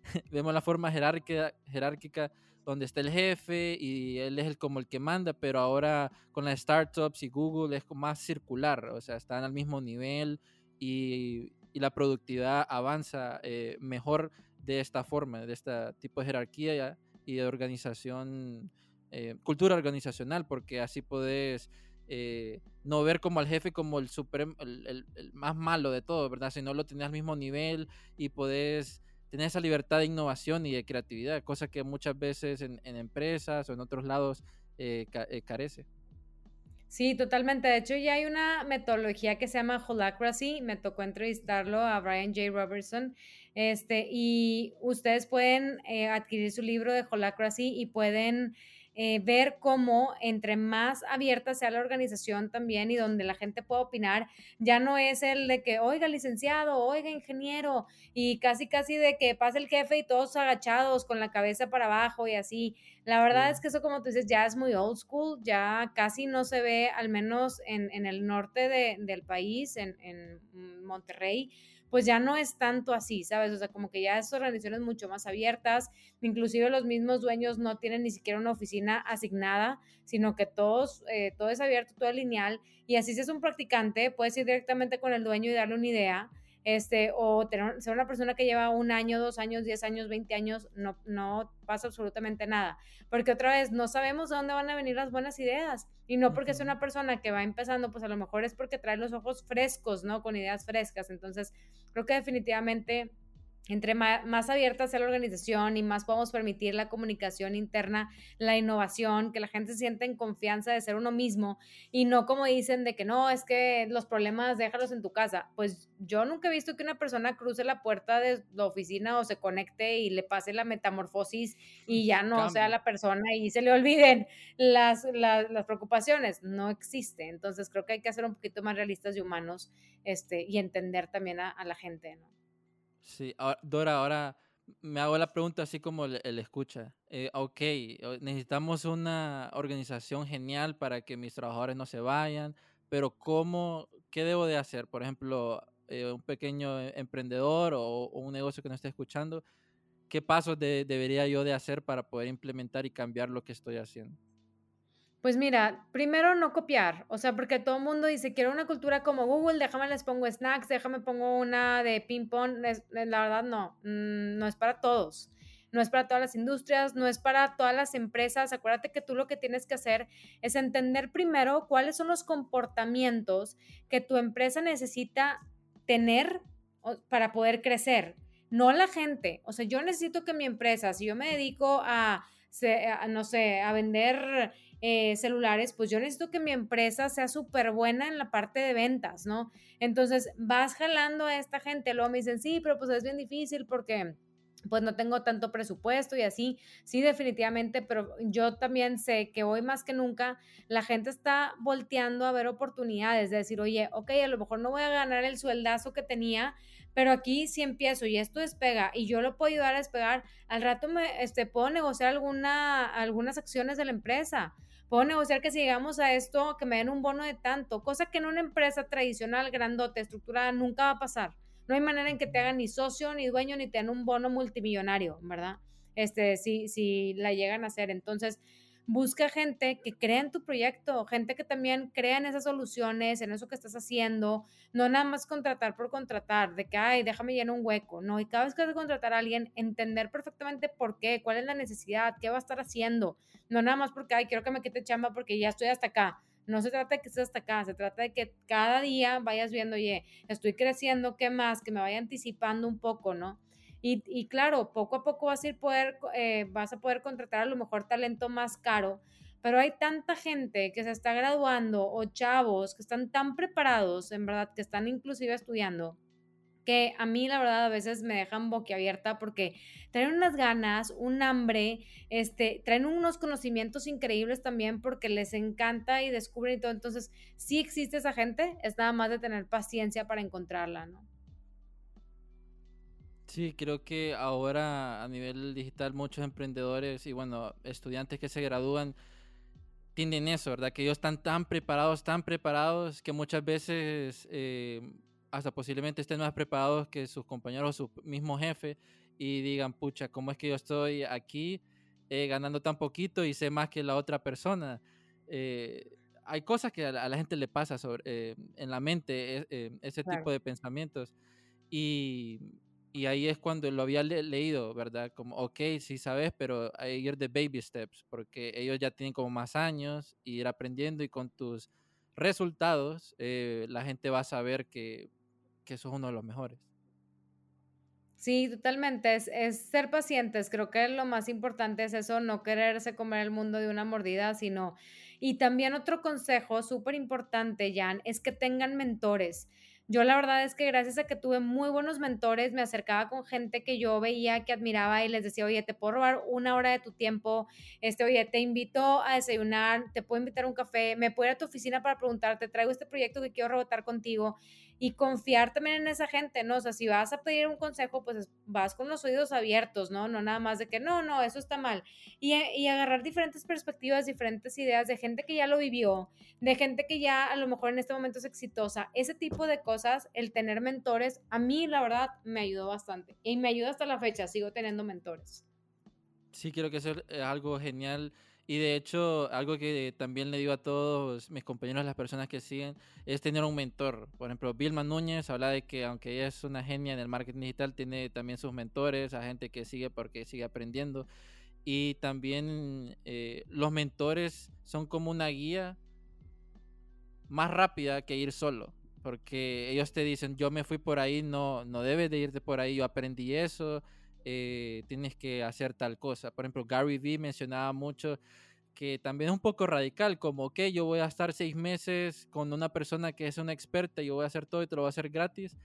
vemos la forma jerárquica, jerárquica donde está el jefe y él es el, como el que manda, pero ahora con las startups y Google es más circular, o sea, están al mismo nivel y y la productividad avanza eh, mejor de esta forma, de este tipo de jerarquía y de organización, eh, cultura organizacional, porque así puedes eh, no ver como al jefe como el, super, el, más malo de todo, ¿verdad? Sino lo tenés al mismo nivel y podés tener esa libertad de innovación y de creatividad, cosa que muchas veces en, empresas o en otros lados eh, carece. Sí, totalmente. De hecho, ya hay una metodología que se llama Holacracy. Me tocó entrevistarlo a Brian J. Robertson. Este, y ustedes pueden adquirir su libro de Holacracy y pueden eh, ver cómo entre más abierta sea la organización también y donde la gente pueda opinar, ya no es el de que, oiga, licenciado, oiga, ingeniero, y casi, casi de que pase el jefe y todos agachados con la cabeza para abajo y así. La verdad es que eso, como tú dices, ya es muy old school, ya casi no se ve, al menos en, en el norte de, del país, en, en Monterrey pues ya no es tanto así, ¿sabes? O sea, como que ya es organizaciones mucho más abiertas, inclusive los mismos dueños no tienen ni siquiera una oficina asignada, sino que todos, eh, todo es abierto, todo es lineal, y así si es un practicante, puedes ir directamente con el dueño y darle una idea, este, o tener, ser una persona que lleva un año, dos años, diez años, veinte años, no, no pasa absolutamente nada. Porque otra vez, no sabemos de dónde van a venir las buenas ideas. Y no porque sea una persona que va empezando, pues a lo mejor es porque trae los ojos frescos, ¿no? Con ideas frescas. Entonces, creo que definitivamente entre más, abierta sea la organización y más podamos permitir la comunicación interna, la innovación, que la gente se sienta en confianza de ser uno mismo y no como dicen de que no, es que los problemas déjalos en tu casa. Pues yo nunca he visto que una persona cruce la puerta de la oficina o se conecte y le pase la metamorfosis y ya no sea la persona y se le olviden las, las, preocupaciones. No existe. Entonces creo que hay que ser un poquito más realistas y humanos este, y entender también a, a la gente, ¿no? Sí, Dora, ahora me hago la pregunta así como el, escucha. Eh, ok, necesitamos una organización genial para que mis trabajadores no se vayan, pero ¿cómo, qué debo de hacer? Por ejemplo, eh, un pequeño emprendedor o, un negocio que no esté escuchando, ¿qué pasos debería yo de hacer para poder implementar y cambiar lo que estoy haciendo? Pues mira, primero no copiar, o sea, porque todo el mundo dice, quiero una cultura como Google, déjame les pongo snacks, déjame pongo una de ping pong, eh, la verdad no, mm, no es para todos, no es para todas las industrias, no es para todas las empresas, acuérdate que tú lo que tienes que hacer es entender primero cuáles son los comportamientos que tu empresa necesita tener para poder crecer, no la gente, o sea, yo necesito que mi empresa, si yo me dedico a, no sé, a vender eh, celulares, pues yo necesito que mi empresa sea súper buena en la parte de ventas, ¿no? Entonces vas jalando a esta gente, luego me dicen, sí, pero pues es bien difícil porque pues no tengo tanto presupuesto y así, sí, definitivamente, pero yo también sé que hoy más que nunca la gente está volteando a ver oportunidades, de decir, oye, ok, a lo mejor no voy a ganar el sueldazo que tenía, pero aquí si empiezo y esto despega y yo lo puedo ayudar a despegar, al rato me este, puedo negociar alguna, algunas acciones de la empresa puedo negociar que si llegamos a esto, que me den un bono de tanto, cosa que en una empresa tradicional, grandote, estructurada, nunca va a pasar. No hay manera en que te hagan ni socio, ni dueño, ni te den un bono multimillonario, ¿verdad? Este, si, si la llegan a hacer. Entonces, busca gente que crea en tu proyecto, gente que también crea en esas soluciones, en eso que estás haciendo, no nada más contratar por contratar, de que, ay, déjame llenar un hueco, no, y cada vez que vas a contratar a alguien, entender perfectamente por qué, cuál es la necesidad, qué va a estar haciendo, no nada más porque, ay, quiero que me quite chamba porque ya estoy hasta acá. No se trata de que estés hasta acá, se trata de que cada día vayas viendo, oye, estoy creciendo, ¿qué más? Que me vaya anticipando un poco, ¿no? Y, claro, poco a poco vas a, poder, eh, vas a poder contratar a lo mejor talento más caro, pero hay tanta gente que se está graduando o chavos que están tan preparados, en verdad, que están inclusive estudiando, que a mí la verdad a veces me dejan boquiabierta porque traen unas ganas, un hambre, este, traen unos conocimientos increíbles también porque les encanta y descubren y todo. Entonces, sí existe esa gente, es nada más de tener paciencia para encontrarla, ¿no? Sí, creo que ahora a nivel digital muchos emprendedores y bueno, estudiantes que se gradúan tienen eso, ¿verdad? Que ellos están tan preparados, tan preparados que muchas veces eh, hasta posiblemente estén más preparados que sus compañeros o su mismo jefe y digan, pucha, ¿cómo es que yo estoy aquí eh, ganando tan poquito y sé más que la otra persona? Eh, hay cosas que a la, gente le pasa sobre, en la mente, ese tipo de pensamientos. Y, y ahí es cuando lo había leído, ¿verdad? Como, ok, sí sabes, pero ir de baby steps, porque ellos ya tienen como más años y ir aprendiendo y con tus resultados eh, la gente va a saber que, que sos uno de los mejores. Sí, totalmente. Es, es, ser pacientes. Creo que lo más importante es eso, no quererse comer el mundo de una mordida, sino... Y también otro consejo súper importante, Jan, es que tengan mentores. Yo la verdad es que gracias a que tuve muy buenos mentores, me acercaba con gente que yo veía que admiraba y les decía, oye, te puedo robar una hora de tu tiempo, este, oye, te invito a desayunar, te puedo invitar a un café, me puedo ir a tu oficina para preguntarte, traigo este proyecto que quiero rebotar contigo y confiar también en esa gente, ¿no? O sea, si vas a pedir un consejo, pues vas con los oídos abiertos, ¿no? No nada más de que no, no, eso está mal. Y, y, agarrar diferentes perspectivas, diferentes ideas de gente que ya lo vivió, de gente que ya a lo mejor en este momento es exitosa. Ese tipo de cosas, el tener mentores, a mí la verdad me ayudó bastante. Y me ayuda hasta la fecha, sigo teniendo mentores. Sí, creo que es algo genial y de hecho, algo que también le digo a todos mis compañeros, las personas que siguen, es tener un mentor. Por ejemplo, Vilma Núñez habla de que aunque ella es una genia en el marketing digital, tiene también sus mentores, a gente que sigue porque sigue aprendiendo. Y también eh, los mentores son como una guía más rápida que ir solo. Porque ellos te dicen, yo me fui por ahí, no, no debes de irte por ahí, yo aprendí eso, eh, tienes que hacer tal cosa. Por ejemplo, Gary Vee mencionaba mucho que también es un poco radical, como que yo voy a estar seis meses con una persona que es una experta y yo voy a hacer todo y te lo voy a hacer gratis,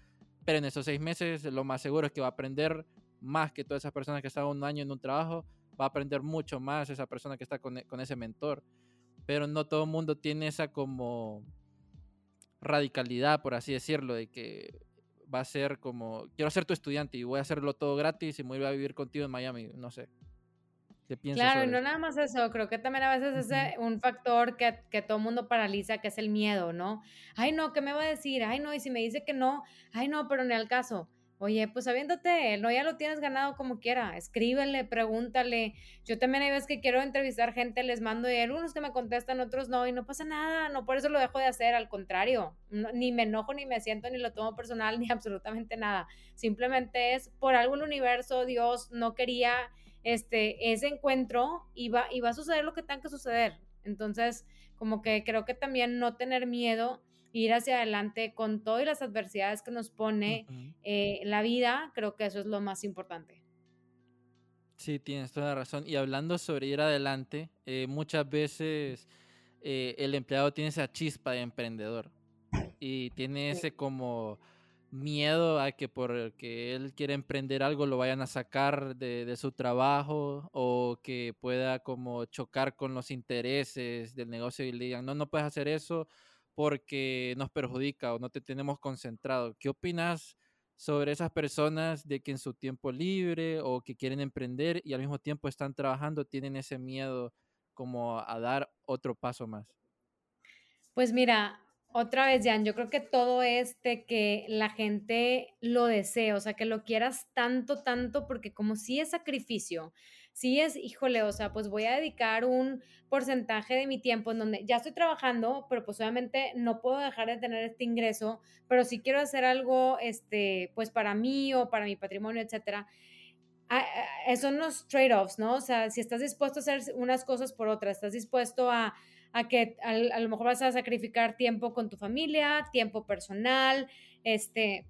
pero en esos seis meses lo más seguro es que va a aprender más que todas esas personas que están un año en un trabajo, va a aprender mucho más esa persona que está con, e, con ese mentor, pero no todo el mundo tiene esa como radicalidad, por así decirlo, de que va a ser como, quiero ser tu estudiante y voy a hacerlo todo gratis y me voy a vivir contigo en Miami, no sé. ¿Qué piensas claro, y no nada más eso, creo que también a veces es un factor que, que todo mundo paraliza, que es el miedo, ¿no? Ay, no, ¿qué me va a decir? Ay, no, y si me dice que no, ay, no, pero ni al caso. Oye, pues sabiéndote, no ya lo tienes ganado como quiera, escríbele, pregúntale. Yo también hay veces que quiero entrevistar gente, les mando y hay algunos que me contestan, otros no, y no pasa nada, no por eso lo dejo de hacer, al contrario, ni me enojo, ni me siento, ni lo tomo personal, ni absolutamente nada. Simplemente es por algo el universo, Dios no quería este, ese encuentro y va, y va a suceder lo que tenga que suceder. Entonces, como que creo que también no tener miedo ir hacia adelante con todas las adversidades que nos pone eh, la vida, creo que eso es lo más importante. Sí, tienes toda la razón. Y hablando sobre ir adelante, eh, muchas veces eh, el empleado tiene esa chispa de emprendedor y tiene ese como miedo a que porque él quiere emprender algo lo vayan a sacar de, de, su trabajo o que pueda como chocar con los intereses del negocio y le digan, no, no puedes hacer eso porque nos perjudica o no te tenemos concentrado. ¿Qué opinas sobre esas personas de que en su tiempo libre o que quieren emprender y al mismo tiempo están trabajando, tienen ese miedo como a dar otro paso más? Pues mira, otra vez, Jan, yo creo que todo es de que la gente lo desee, o sea, que lo quieras tanto, tanto, porque como si es sacrificio, si es, híjole, o sea, pues voy a dedicar un porcentaje de mi tiempo en donde ya estoy trabajando, pero pues obviamente no puedo dejar de tener este ingreso, pero si quiero hacer algo, este, pues para mí o para mi patrimonio, etcétera. Son los trade-offs, ¿no? O sea, si estás dispuesto a hacer unas cosas por otras, estás dispuesto a a que a, lo mejor vas a sacrificar tiempo con tu familia, tiempo personal, este,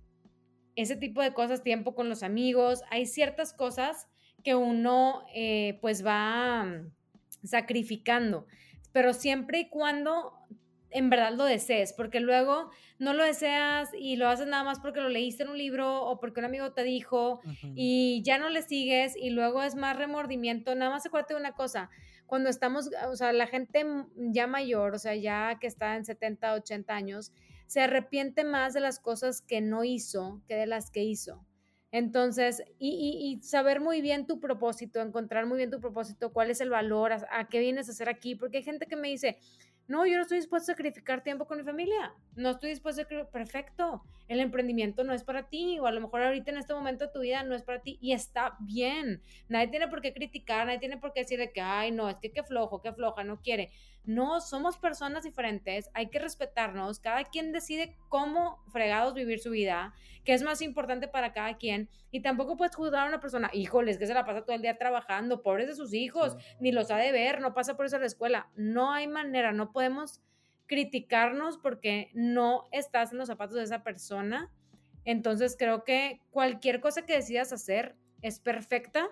ese tipo de cosas, tiempo con los amigos. Hay ciertas cosas que uno eh, pues va mm, sacrificando, pero siempre y cuando en verdad lo desees, porque luego no lo deseas y lo haces nada más porque lo leíste en un libro o porque un amigo te dijo y ya no le sigues y luego es más remordimiento. Nada más acuérdate de una cosa, cuando estamos, o sea, la gente ya mayor, o sea, ya que está en 70, 80 años, se arrepiente más de las cosas que no hizo que de las que hizo. Entonces, y, saber muy bien tu propósito, encontrar muy bien tu propósito, cuál es el valor, a, qué vienes a hacer aquí, porque hay gente que me dice, no, yo no estoy dispuesto a sacrificar tiempo con mi familia, no estoy dispuesto a... Perfecto, el emprendimiento no es para ti, o a lo mejor ahorita en este momento de tu vida no es para ti, y está bien. Nadie tiene por qué criticar, nadie tiene por qué decirle que, ay, no, es que qué flojo, qué floja, no quiere. No, somos personas diferentes, hay que respetarnos, cada quien decide cómo fregados vivir su vida, qué es más importante para cada quien, y tampoco puedes juzgar a una persona, híjoles, que se la pasa todo el día trabajando, pobres de sus hijos, ni los ha de ver, no pasa por eso a la escuela. No hay manera, no podemos criticarnos porque no estás en los zapatos de esa persona. Entonces creo que cualquier cosa que decidas hacer es perfecta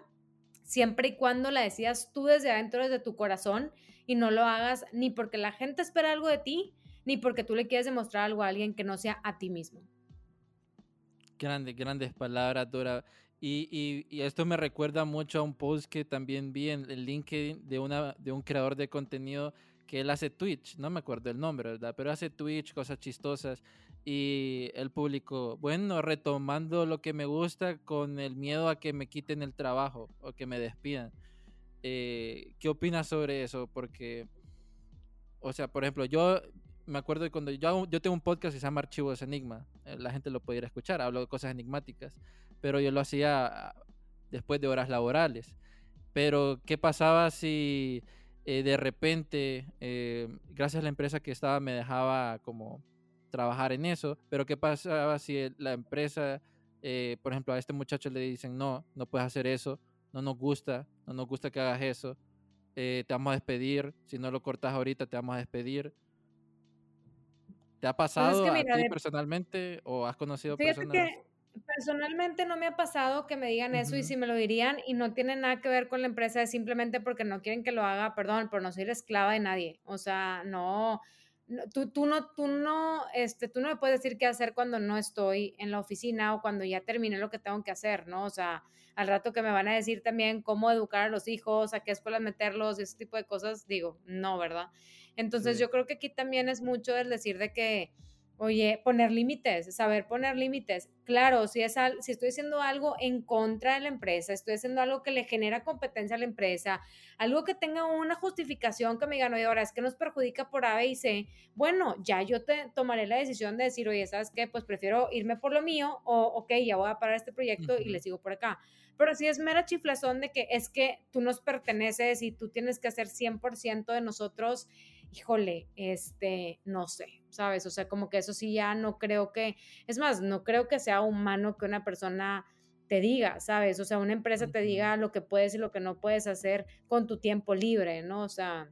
siempre y cuando la decidas tú desde adentro, desde tu corazón y no lo hagas ni porque la gente espera algo de ti, ni porque tú le quieres demostrar algo a alguien que no sea a ti mismo. Grandes, grandes palabras, Dora. Y, y, esto me recuerda mucho a un post que también vi en el LinkedIn de, una, de un creador de contenido que él hace Twitch, no me acuerdo el nombre, ¿verdad? Pero hace Twitch, cosas chistosas. Y él publicó, bueno, retomando lo que me gusta con el miedo a que me quiten el trabajo o que me despidan. Eh, ¿Qué opinas sobre eso? Porque, o sea, por ejemplo, yo me acuerdo de cuando yo, yo tengo un podcast que se llama Archivos Enigma, eh, la gente lo pudiera escuchar, hablo de cosas enigmáticas, pero yo lo hacía después de horas laborales. Pero, ¿qué pasaba si eh, de repente, eh, gracias a la empresa que estaba, me dejaba como trabajar en eso, pero ¿qué pasaba si la empresa, eh, por ejemplo, a este muchacho le dicen, no, no puedes hacer eso, no nos gusta, no nos gusta que hagas eso, te vamos a despedir, si no lo cortas ahorita te vamos a despedir. ¿Te ha pues pasado a ti personalmente o has conocido personas? Personalmente no me ha pasado que me digan eso y si me lo dirían y no tiene nada que ver con la empresa, es simplemente porque no quieren que lo haga, perdón, pero no soy la esclava de nadie. O sea, no, tú, tú, no, tú no, este, tú no me puedes decir qué hacer cuando no estoy en la oficina o cuando ya terminé lo que tengo que hacer, ¿no? O sea, al rato que me van a decir también cómo educar a los hijos, a qué escuelas meterlos, ese tipo de cosas, digo, no, ¿verdad? Entonces yo creo que aquí también es mucho el decir de que Oye, poner límites, saber poner límites. Claro, si, es si estoy haciendo algo en contra de la empresa, estoy haciendo algo que le genera competencia a la empresa, algo que tenga una justificación que me digan, oye, ahora es que nos perjudica por A, B y C, bueno, ya yo te tomaré la decisión de decir, oye, ¿sabes qué? Pues prefiero irme por lo mío o, ok, ya voy a parar este proyecto y le sigo por acá. Pero si es mera chiflazón de que es que tú nos perteneces y tú tienes que hacer 100% de nosotros, híjole, este, no sé, ¿sabes? O sea, como que eso sí ya no creo que, es más, no creo que sea humano que una persona te diga, ¿sabes? O sea, una empresa te diga lo que puedes y lo que no puedes hacer con tu tiempo libre, ¿no? O sea,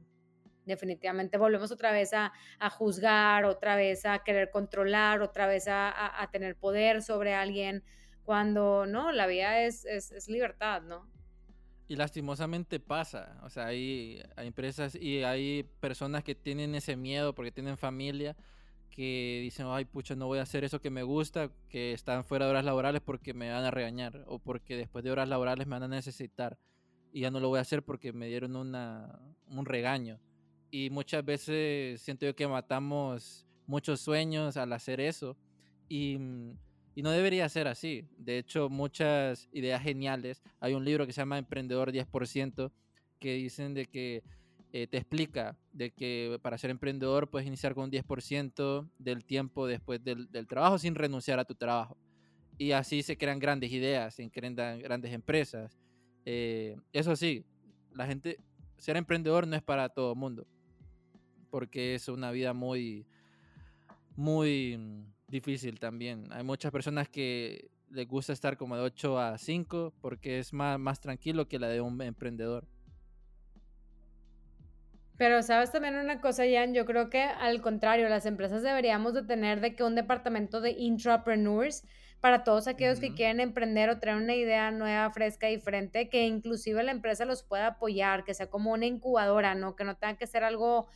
definitivamente volvemos otra vez a, juzgar, otra vez a querer controlar, otra vez a, tener poder sobre alguien, cuando no, la vida es, es, es libertad, ¿no? Y lastimosamente pasa, o sea, hay, hay, empresas y hay personas que tienen ese miedo porque tienen familia que dicen, ay, pucha, no voy a hacer eso que me gusta, que están fuera de horas laborales porque me van a regañar o porque después de horas laborales me van a necesitar y ya no lo voy a hacer porque me dieron una, un regaño. Y muchas veces siento yo que matamos muchos sueños al hacer eso y mm, y no debería ser así. De hecho, muchas ideas geniales. Hay un libro que se llama Emprendedor 10% que dicen de que eh, te explica de que para ser emprendedor puedes iniciar con un 10% del tiempo después del, trabajo sin renunciar a tu trabajo. Y así se crean grandes ideas, se crean grandes empresas. Eh, eso sí, la gente, ser emprendedor no es para todo el mundo, porque es una vida muy, muy difícil también. Hay muchas personas que les gusta estar como de 8 a 5 porque es más, más tranquilo que la de un emprendedor. Pero sabes también una cosa, Jan, yo creo que al contrario, las empresas deberíamos de tener de que un departamento de intrapreneurs para todos aquellos que quieren emprender o traer una idea nueva, fresca, diferente, que inclusive la empresa los pueda apoyar, que sea como una incubadora, ¿no? Que no tenga que ser algo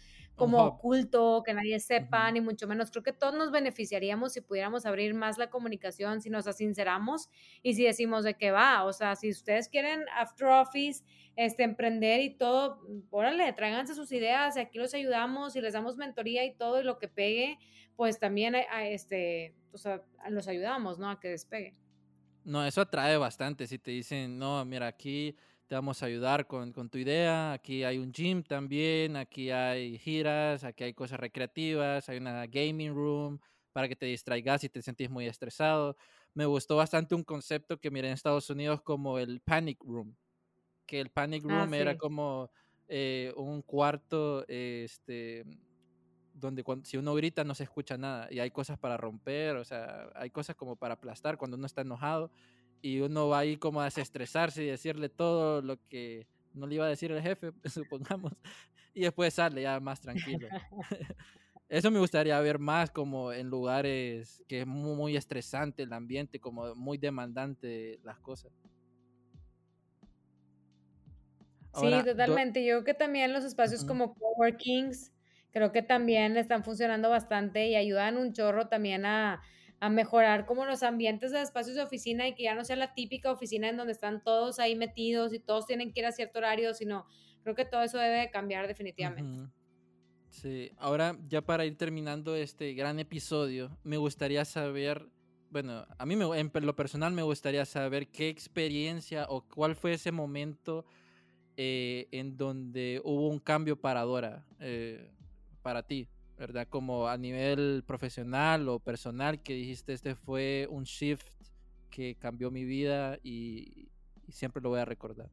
como oculto, que nadie sepa, ni mucho menos. Creo que todos nos beneficiaríamos si pudiéramos abrir más la comunicación, si nos asinceramos y si decimos de qué va. O sea, si ustedes quieren After Office, este, emprender y todo, órale, tráiganse sus ideas y aquí los ayudamos y les damos mentoría y todo y lo que pegue, pues también a, este, o sea, los ayudamos, ¿no? A que despegue. No, eso atrae bastante. Si te dicen, no, mira, aquí te vamos a ayudar con, con, tu idea. Aquí hay un gym también, aquí hay giras, aquí hay cosas recreativas, hay una gaming room para que te distraigas si te sentís muy estresado. Me gustó bastante un concepto que miré en Estados Unidos como el panic room, que el panic ah, room era como eh, un cuarto este, donde cuando, si uno grita no se escucha nada y hay cosas para romper, o sea, hay cosas como para aplastar cuando uno está enojado y uno va ahí como a desestresarse y decirle todo lo que no le iba a decir el jefe, supongamos, y después sale ya más tranquilo. Eso me gustaría ver más como en lugares que es muy, estresante el ambiente, como muy demandante las cosas. sí, totalmente. Yo creo que también los espacios como coworkings, creo que también están funcionando bastante y ayudan un chorro también a, a mejorar como los ambientes de espacios de oficina y que ya no sea la típica oficina en donde están todos ahí metidos y todos tienen que ir a cierto horario, sino creo que todo eso debe cambiar definitivamente. Sí, ahora ya para ir terminando este gran episodio, me gustaría saber, bueno, a mí me, en lo personal me gustaría saber qué experiencia o cuál fue ese momento eh, en donde hubo un cambio para Dora, eh, para ti. ¿Verdad? Como a nivel profesional o personal, que dijiste, este fue un shift que cambió mi vida y, siempre lo voy a recordar.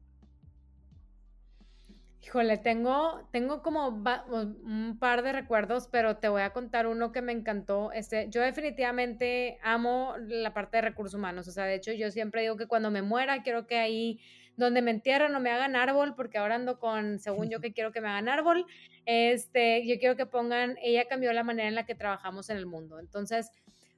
Híjole, tengo, tengo como un par de recuerdos, pero te voy a contar uno que me encantó. Este, yo definitivamente amo la parte de recursos humanos. O sea, de hecho, yo siempre digo que cuando me muera, quiero que ahí donde me entierran no me hagan árbol, porque ahora ando con, según yo, que quiero que me hagan árbol. Este, yo quiero que pongan, ella cambió la manera en la que trabajamos en el mundo. Entonces,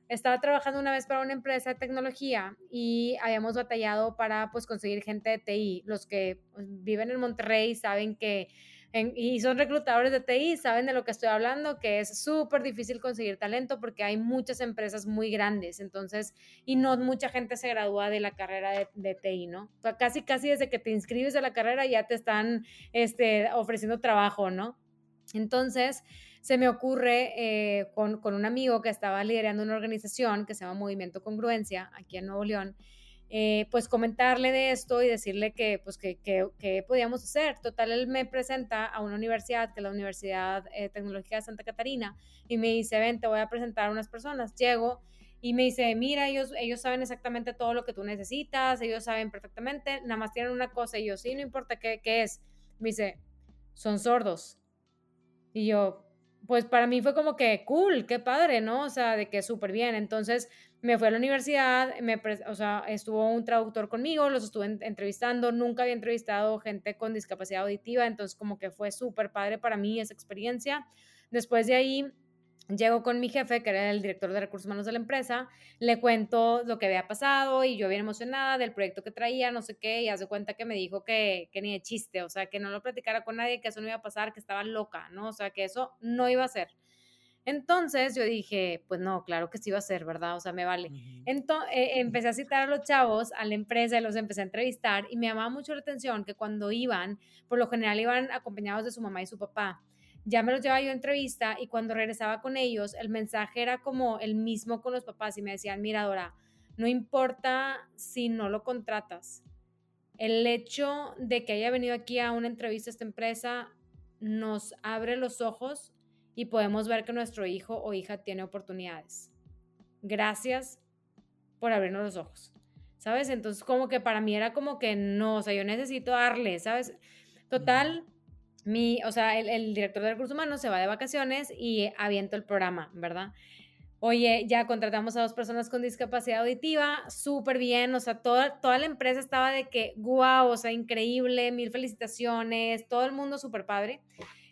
estaba trabajando una vez para una empresa de tecnología y habíamos batallado para pues conseguir gente de TI. Los que pues, viven en Monterrey saben que y son reclutadores de TI, saben de lo que estoy hablando, que es súper difícil conseguir talento porque hay muchas empresas muy grandes, entonces, y no mucha gente se gradúa de la carrera de, de TI, ¿no? O sea, casi, casi desde que te inscribes a la carrera ya te están este, ofreciendo trabajo, ¿no? Entonces, se me ocurre eh, con, con un amigo que estaba liderando una organización que se llama Movimiento Congruencia, aquí en Nuevo León, eh, pues comentarle de esto y decirle que, pues, que, que, podíamos hacer. Total, él me presenta a una universidad, que es la Universidad eh, Tecnológica de Santa Catarina, y me dice, ven, te voy a presentar a unas personas. Llego y me dice, mira, ellos, ellos saben exactamente todo lo que tú necesitas, ellos saben perfectamente, nada más tienen una cosa, y yo, sí, no importa qué, qué es. Me dice, son sordos. Y yo, pues para mí fue como que cool, qué padre, ¿no? O sea, de que súper bien. Entonces, me fui a la universidad, me, o sea, estuvo un traductor conmigo, los estuve entrevistando, nunca había entrevistado gente con discapacidad auditiva, entonces como que fue súper padre para mí esa experiencia. Después de ahí, llego con mi jefe, que era el director de recursos humanos de la empresa, le cuento lo que había pasado y yo bien emocionada del proyecto que traía, no sé qué, y hace cuenta que me dijo que, que ni de chiste, o sea, que no lo platicara con nadie, que eso no iba a pasar, que estaba loca, ¿no? O sea, que eso no iba a ser. Entonces yo dije, pues no, claro que sí va a ser, ¿verdad? O sea, me vale. Entonces eh, empecé a citar a los chavos a la empresa y los empecé a entrevistar y me llamaba mucho la atención que cuando iban, por lo general iban acompañados de su mamá y su papá. Ya me los llevaba yo a entrevista y cuando regresaba con ellos, el mensaje era como el mismo con los papás y me decían, mira Dora, no importa si no lo contratas. El hecho de que haya venido aquí a una entrevista a esta empresa nos abre los ojos y podemos ver que nuestro hijo o hija tiene oportunidades. Gracias por abrirnos los ojos. ¿Sabes? Entonces como que para mí era como que no, o sea, yo necesito darle, ¿sabes? Total, mi, o sea, el, director de recursos humanos se va de vacaciones y aviento el programa, ¿verdad? Oye, ya contratamos a dos personas con discapacidad auditiva, súper bien, o sea, toda, toda la empresa estaba de que, guau, o sea, increíble, mil felicitaciones, todo el mundo súper padre.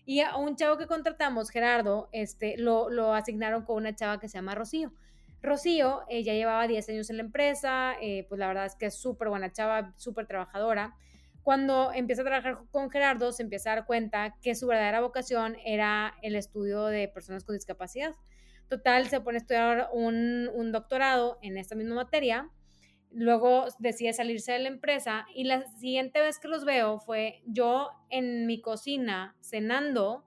Y a un chavo que contratamos, Gerardo, este, lo, lo asignaron con una chava que se llama Rocío. Rocío, ella llevaba 10 años en la empresa, eh, pues la verdad es que es súper buena chava, súper trabajadora. Cuando empieza a trabajar con Gerardo, se empieza a dar cuenta que su verdadera vocación era el estudio de personas con discapacidad. Total, se pone a estudiar un, un doctorado en esta misma materia Luego decide salirse de la empresa y la siguiente vez que los veo fue yo en mi cocina cenando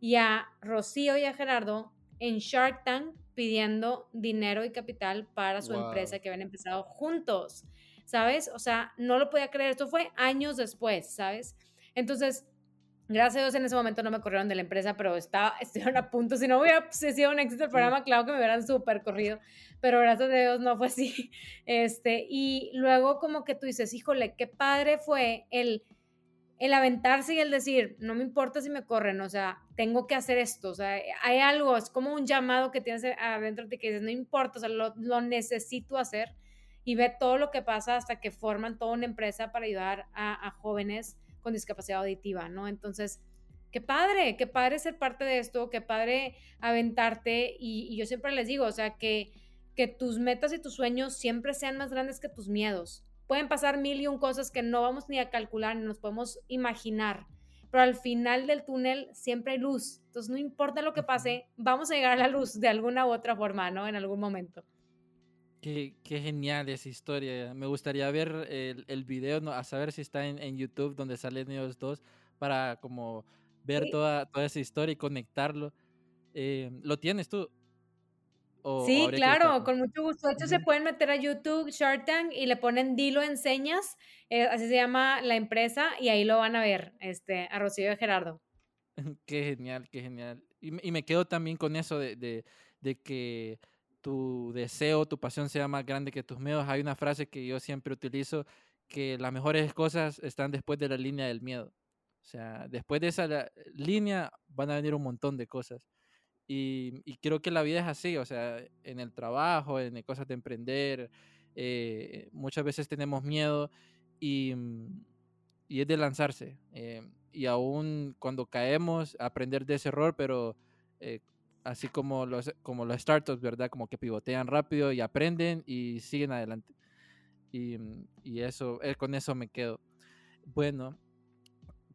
y a Rocío y a Gerardo en Shark Tank pidiendo dinero y capital para su empresa que habían empezado juntos. ¿sabes? O sea, no lo podía creer, esto fue años después, ¿sabes? Entonces, gracias a Dios en ese momento no me corrieron de la empresa, pero estaba, estuvieron a punto, si no hubiera sido un éxito el programa, claro que me hubieran súper corrido, pero gracias a Dios no fue así. Este, y luego como que tú dices, híjole, qué padre fue el el aventarse y el decir, no me importa si me corren, o sea, tengo que hacer esto, o sea, hay algo, es como un llamado que tienes adentro de ti que dices, no importa, o sea, lo, necesito hacer y ver todo lo que pasa hasta que forman toda una empresa para ayudar a, jóvenes con discapacidad auditiva, ¿no? Entonces, qué padre, qué padre ser parte de esto, qué padre aventarte y, y yo siempre les digo, o sea, que, que tus metas y tus sueños siempre sean más grandes que tus miedos pueden pasar mil y un cosas que no vamos ni a calcular ni nos podemos imaginar, pero al final del túnel siempre hay luz. Entonces, no importa lo que pase, vamos a llegar a la luz de alguna u otra forma, ¿no? En algún momento. Qué, qué genial esa historia. Me gustaría ver el, el video, ¿no? a saber si está en, en, YouTube donde salen ellos dos, para como ver toda, toda esa historia y conectarlo. Eh, ¿Lo tienes tú? sí, claro, con mucho gusto. De hecho, se pueden meter a YouTube Shark Tank y le ponen Dilo Enseñas, eh, así se llama la empresa, y ahí lo van a ver, este, a Rocío y Gerardo. Qué genial, qué genial. Y, me quedo también con eso de, de, de, que tu deseo, tu pasión sea más grande que tus miedos. Hay una frase que yo siempre utilizo, que las mejores cosas están después de la línea del miedo. O sea, después de esa línea van a venir un montón de cosas. Y, creo que la vida es así, o sea, en el trabajo, en cosas de emprender, eh, muchas veces tenemos miedo y, y es de lanzarse. Eh, y aún cuando caemos, aprender de ese error, pero eh, así como los, como los startups, ¿verdad? Como que pivotean rápido y aprenden y siguen adelante. Y, mm, y eso, con eso me quedo. Bueno,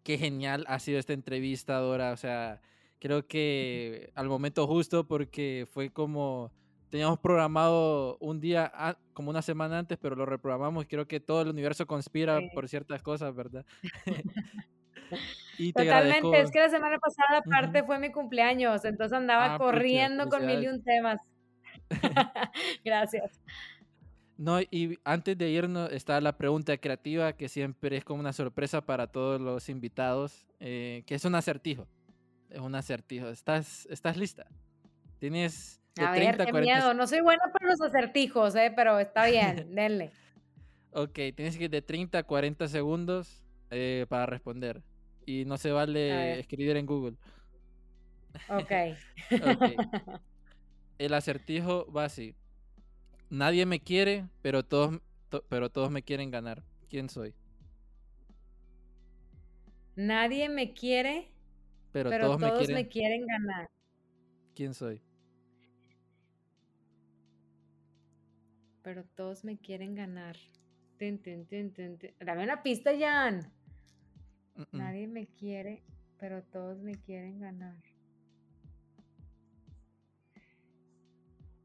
qué genial ha sido esta entrevista, Dora. O sea, creo que al momento justo porque fue como teníamos programado un día como una semana antes, pero lo reprogramamos. Creo que todo el universo conspira por ciertas cosas, ¿verdad? y Totalmente, es que la semana pasada aparte fue mi cumpleaños, entonces andaba ah, corriendo con mil y un temas. Gracias. No, y antes de irnos está la pregunta creativa que siempre es como una sorpresa para todos los invitados, eh, que es un acertijo es un acertijo. ¿Estás, estás lista? Tienes de a 30 ver, qué miedo. No soy buena para los acertijos, eh, pero está bien, denle. ok, tienes que ir de 30 a 40 segundos eh, para responder. Y no se vale escribir en Google. Ok. El acertijo va así. Nadie me quiere, pero todos, pero todos me quieren ganar. ¿Quién soy? Nadie me quiere, pero, todos, me, quieren... ganar. ¿Quién soy? Pero todos me quieren ganar. Dame una pista, Jan. Nadie me quiere, pero todos me quieren ganar.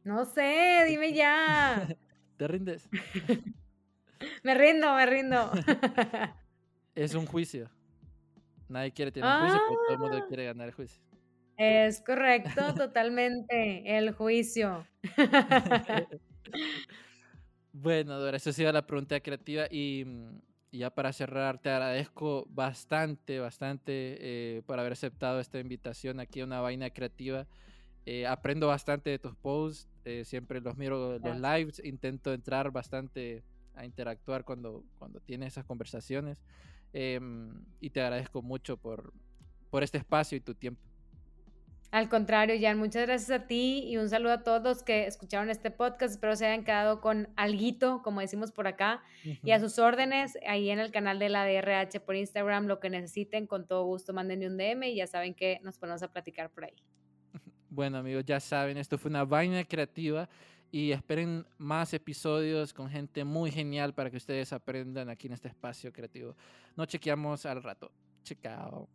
No sé, dime ya. ¿Te rindes? me rindo, me rindo. es un juicio. Nadie quiere tener un juicio, pero todo el mundo ah. quiere ganar el juicio. Es correcto, totalmente. El juicio. bueno, Dora, eso ha sido la pregunta creativa y, mm, ya para cerrar, te agradezco bastante, bastante eh, por haber aceptado esta invitación aquí a una vaina creativa. Eh, aprendo bastante de tus posts, eh, siempre los miro los lives, intento entrar bastante a interactuar cuando, cuando tienes esas conversaciones. Em, y te agradezco mucho por, por este espacio y tu tiempo. Al contrario, Jan, muchas gracias a ti y un saludo a todos los que escucharon este podcast. Espero se hayan quedado con alguito, como decimos por acá, y a sus órdenes ahí en el canal de la DRH por Instagram, lo que necesiten, con todo gusto, manden un DM y ya saben que nos ponemos a platicar por ahí. Bueno, amigos, ya saben, esto fue una vaina creativa y esperen más episodios con gente muy genial para que ustedes aprendan aquí en este espacio creativo. Nos chequeamos al rato. Checao.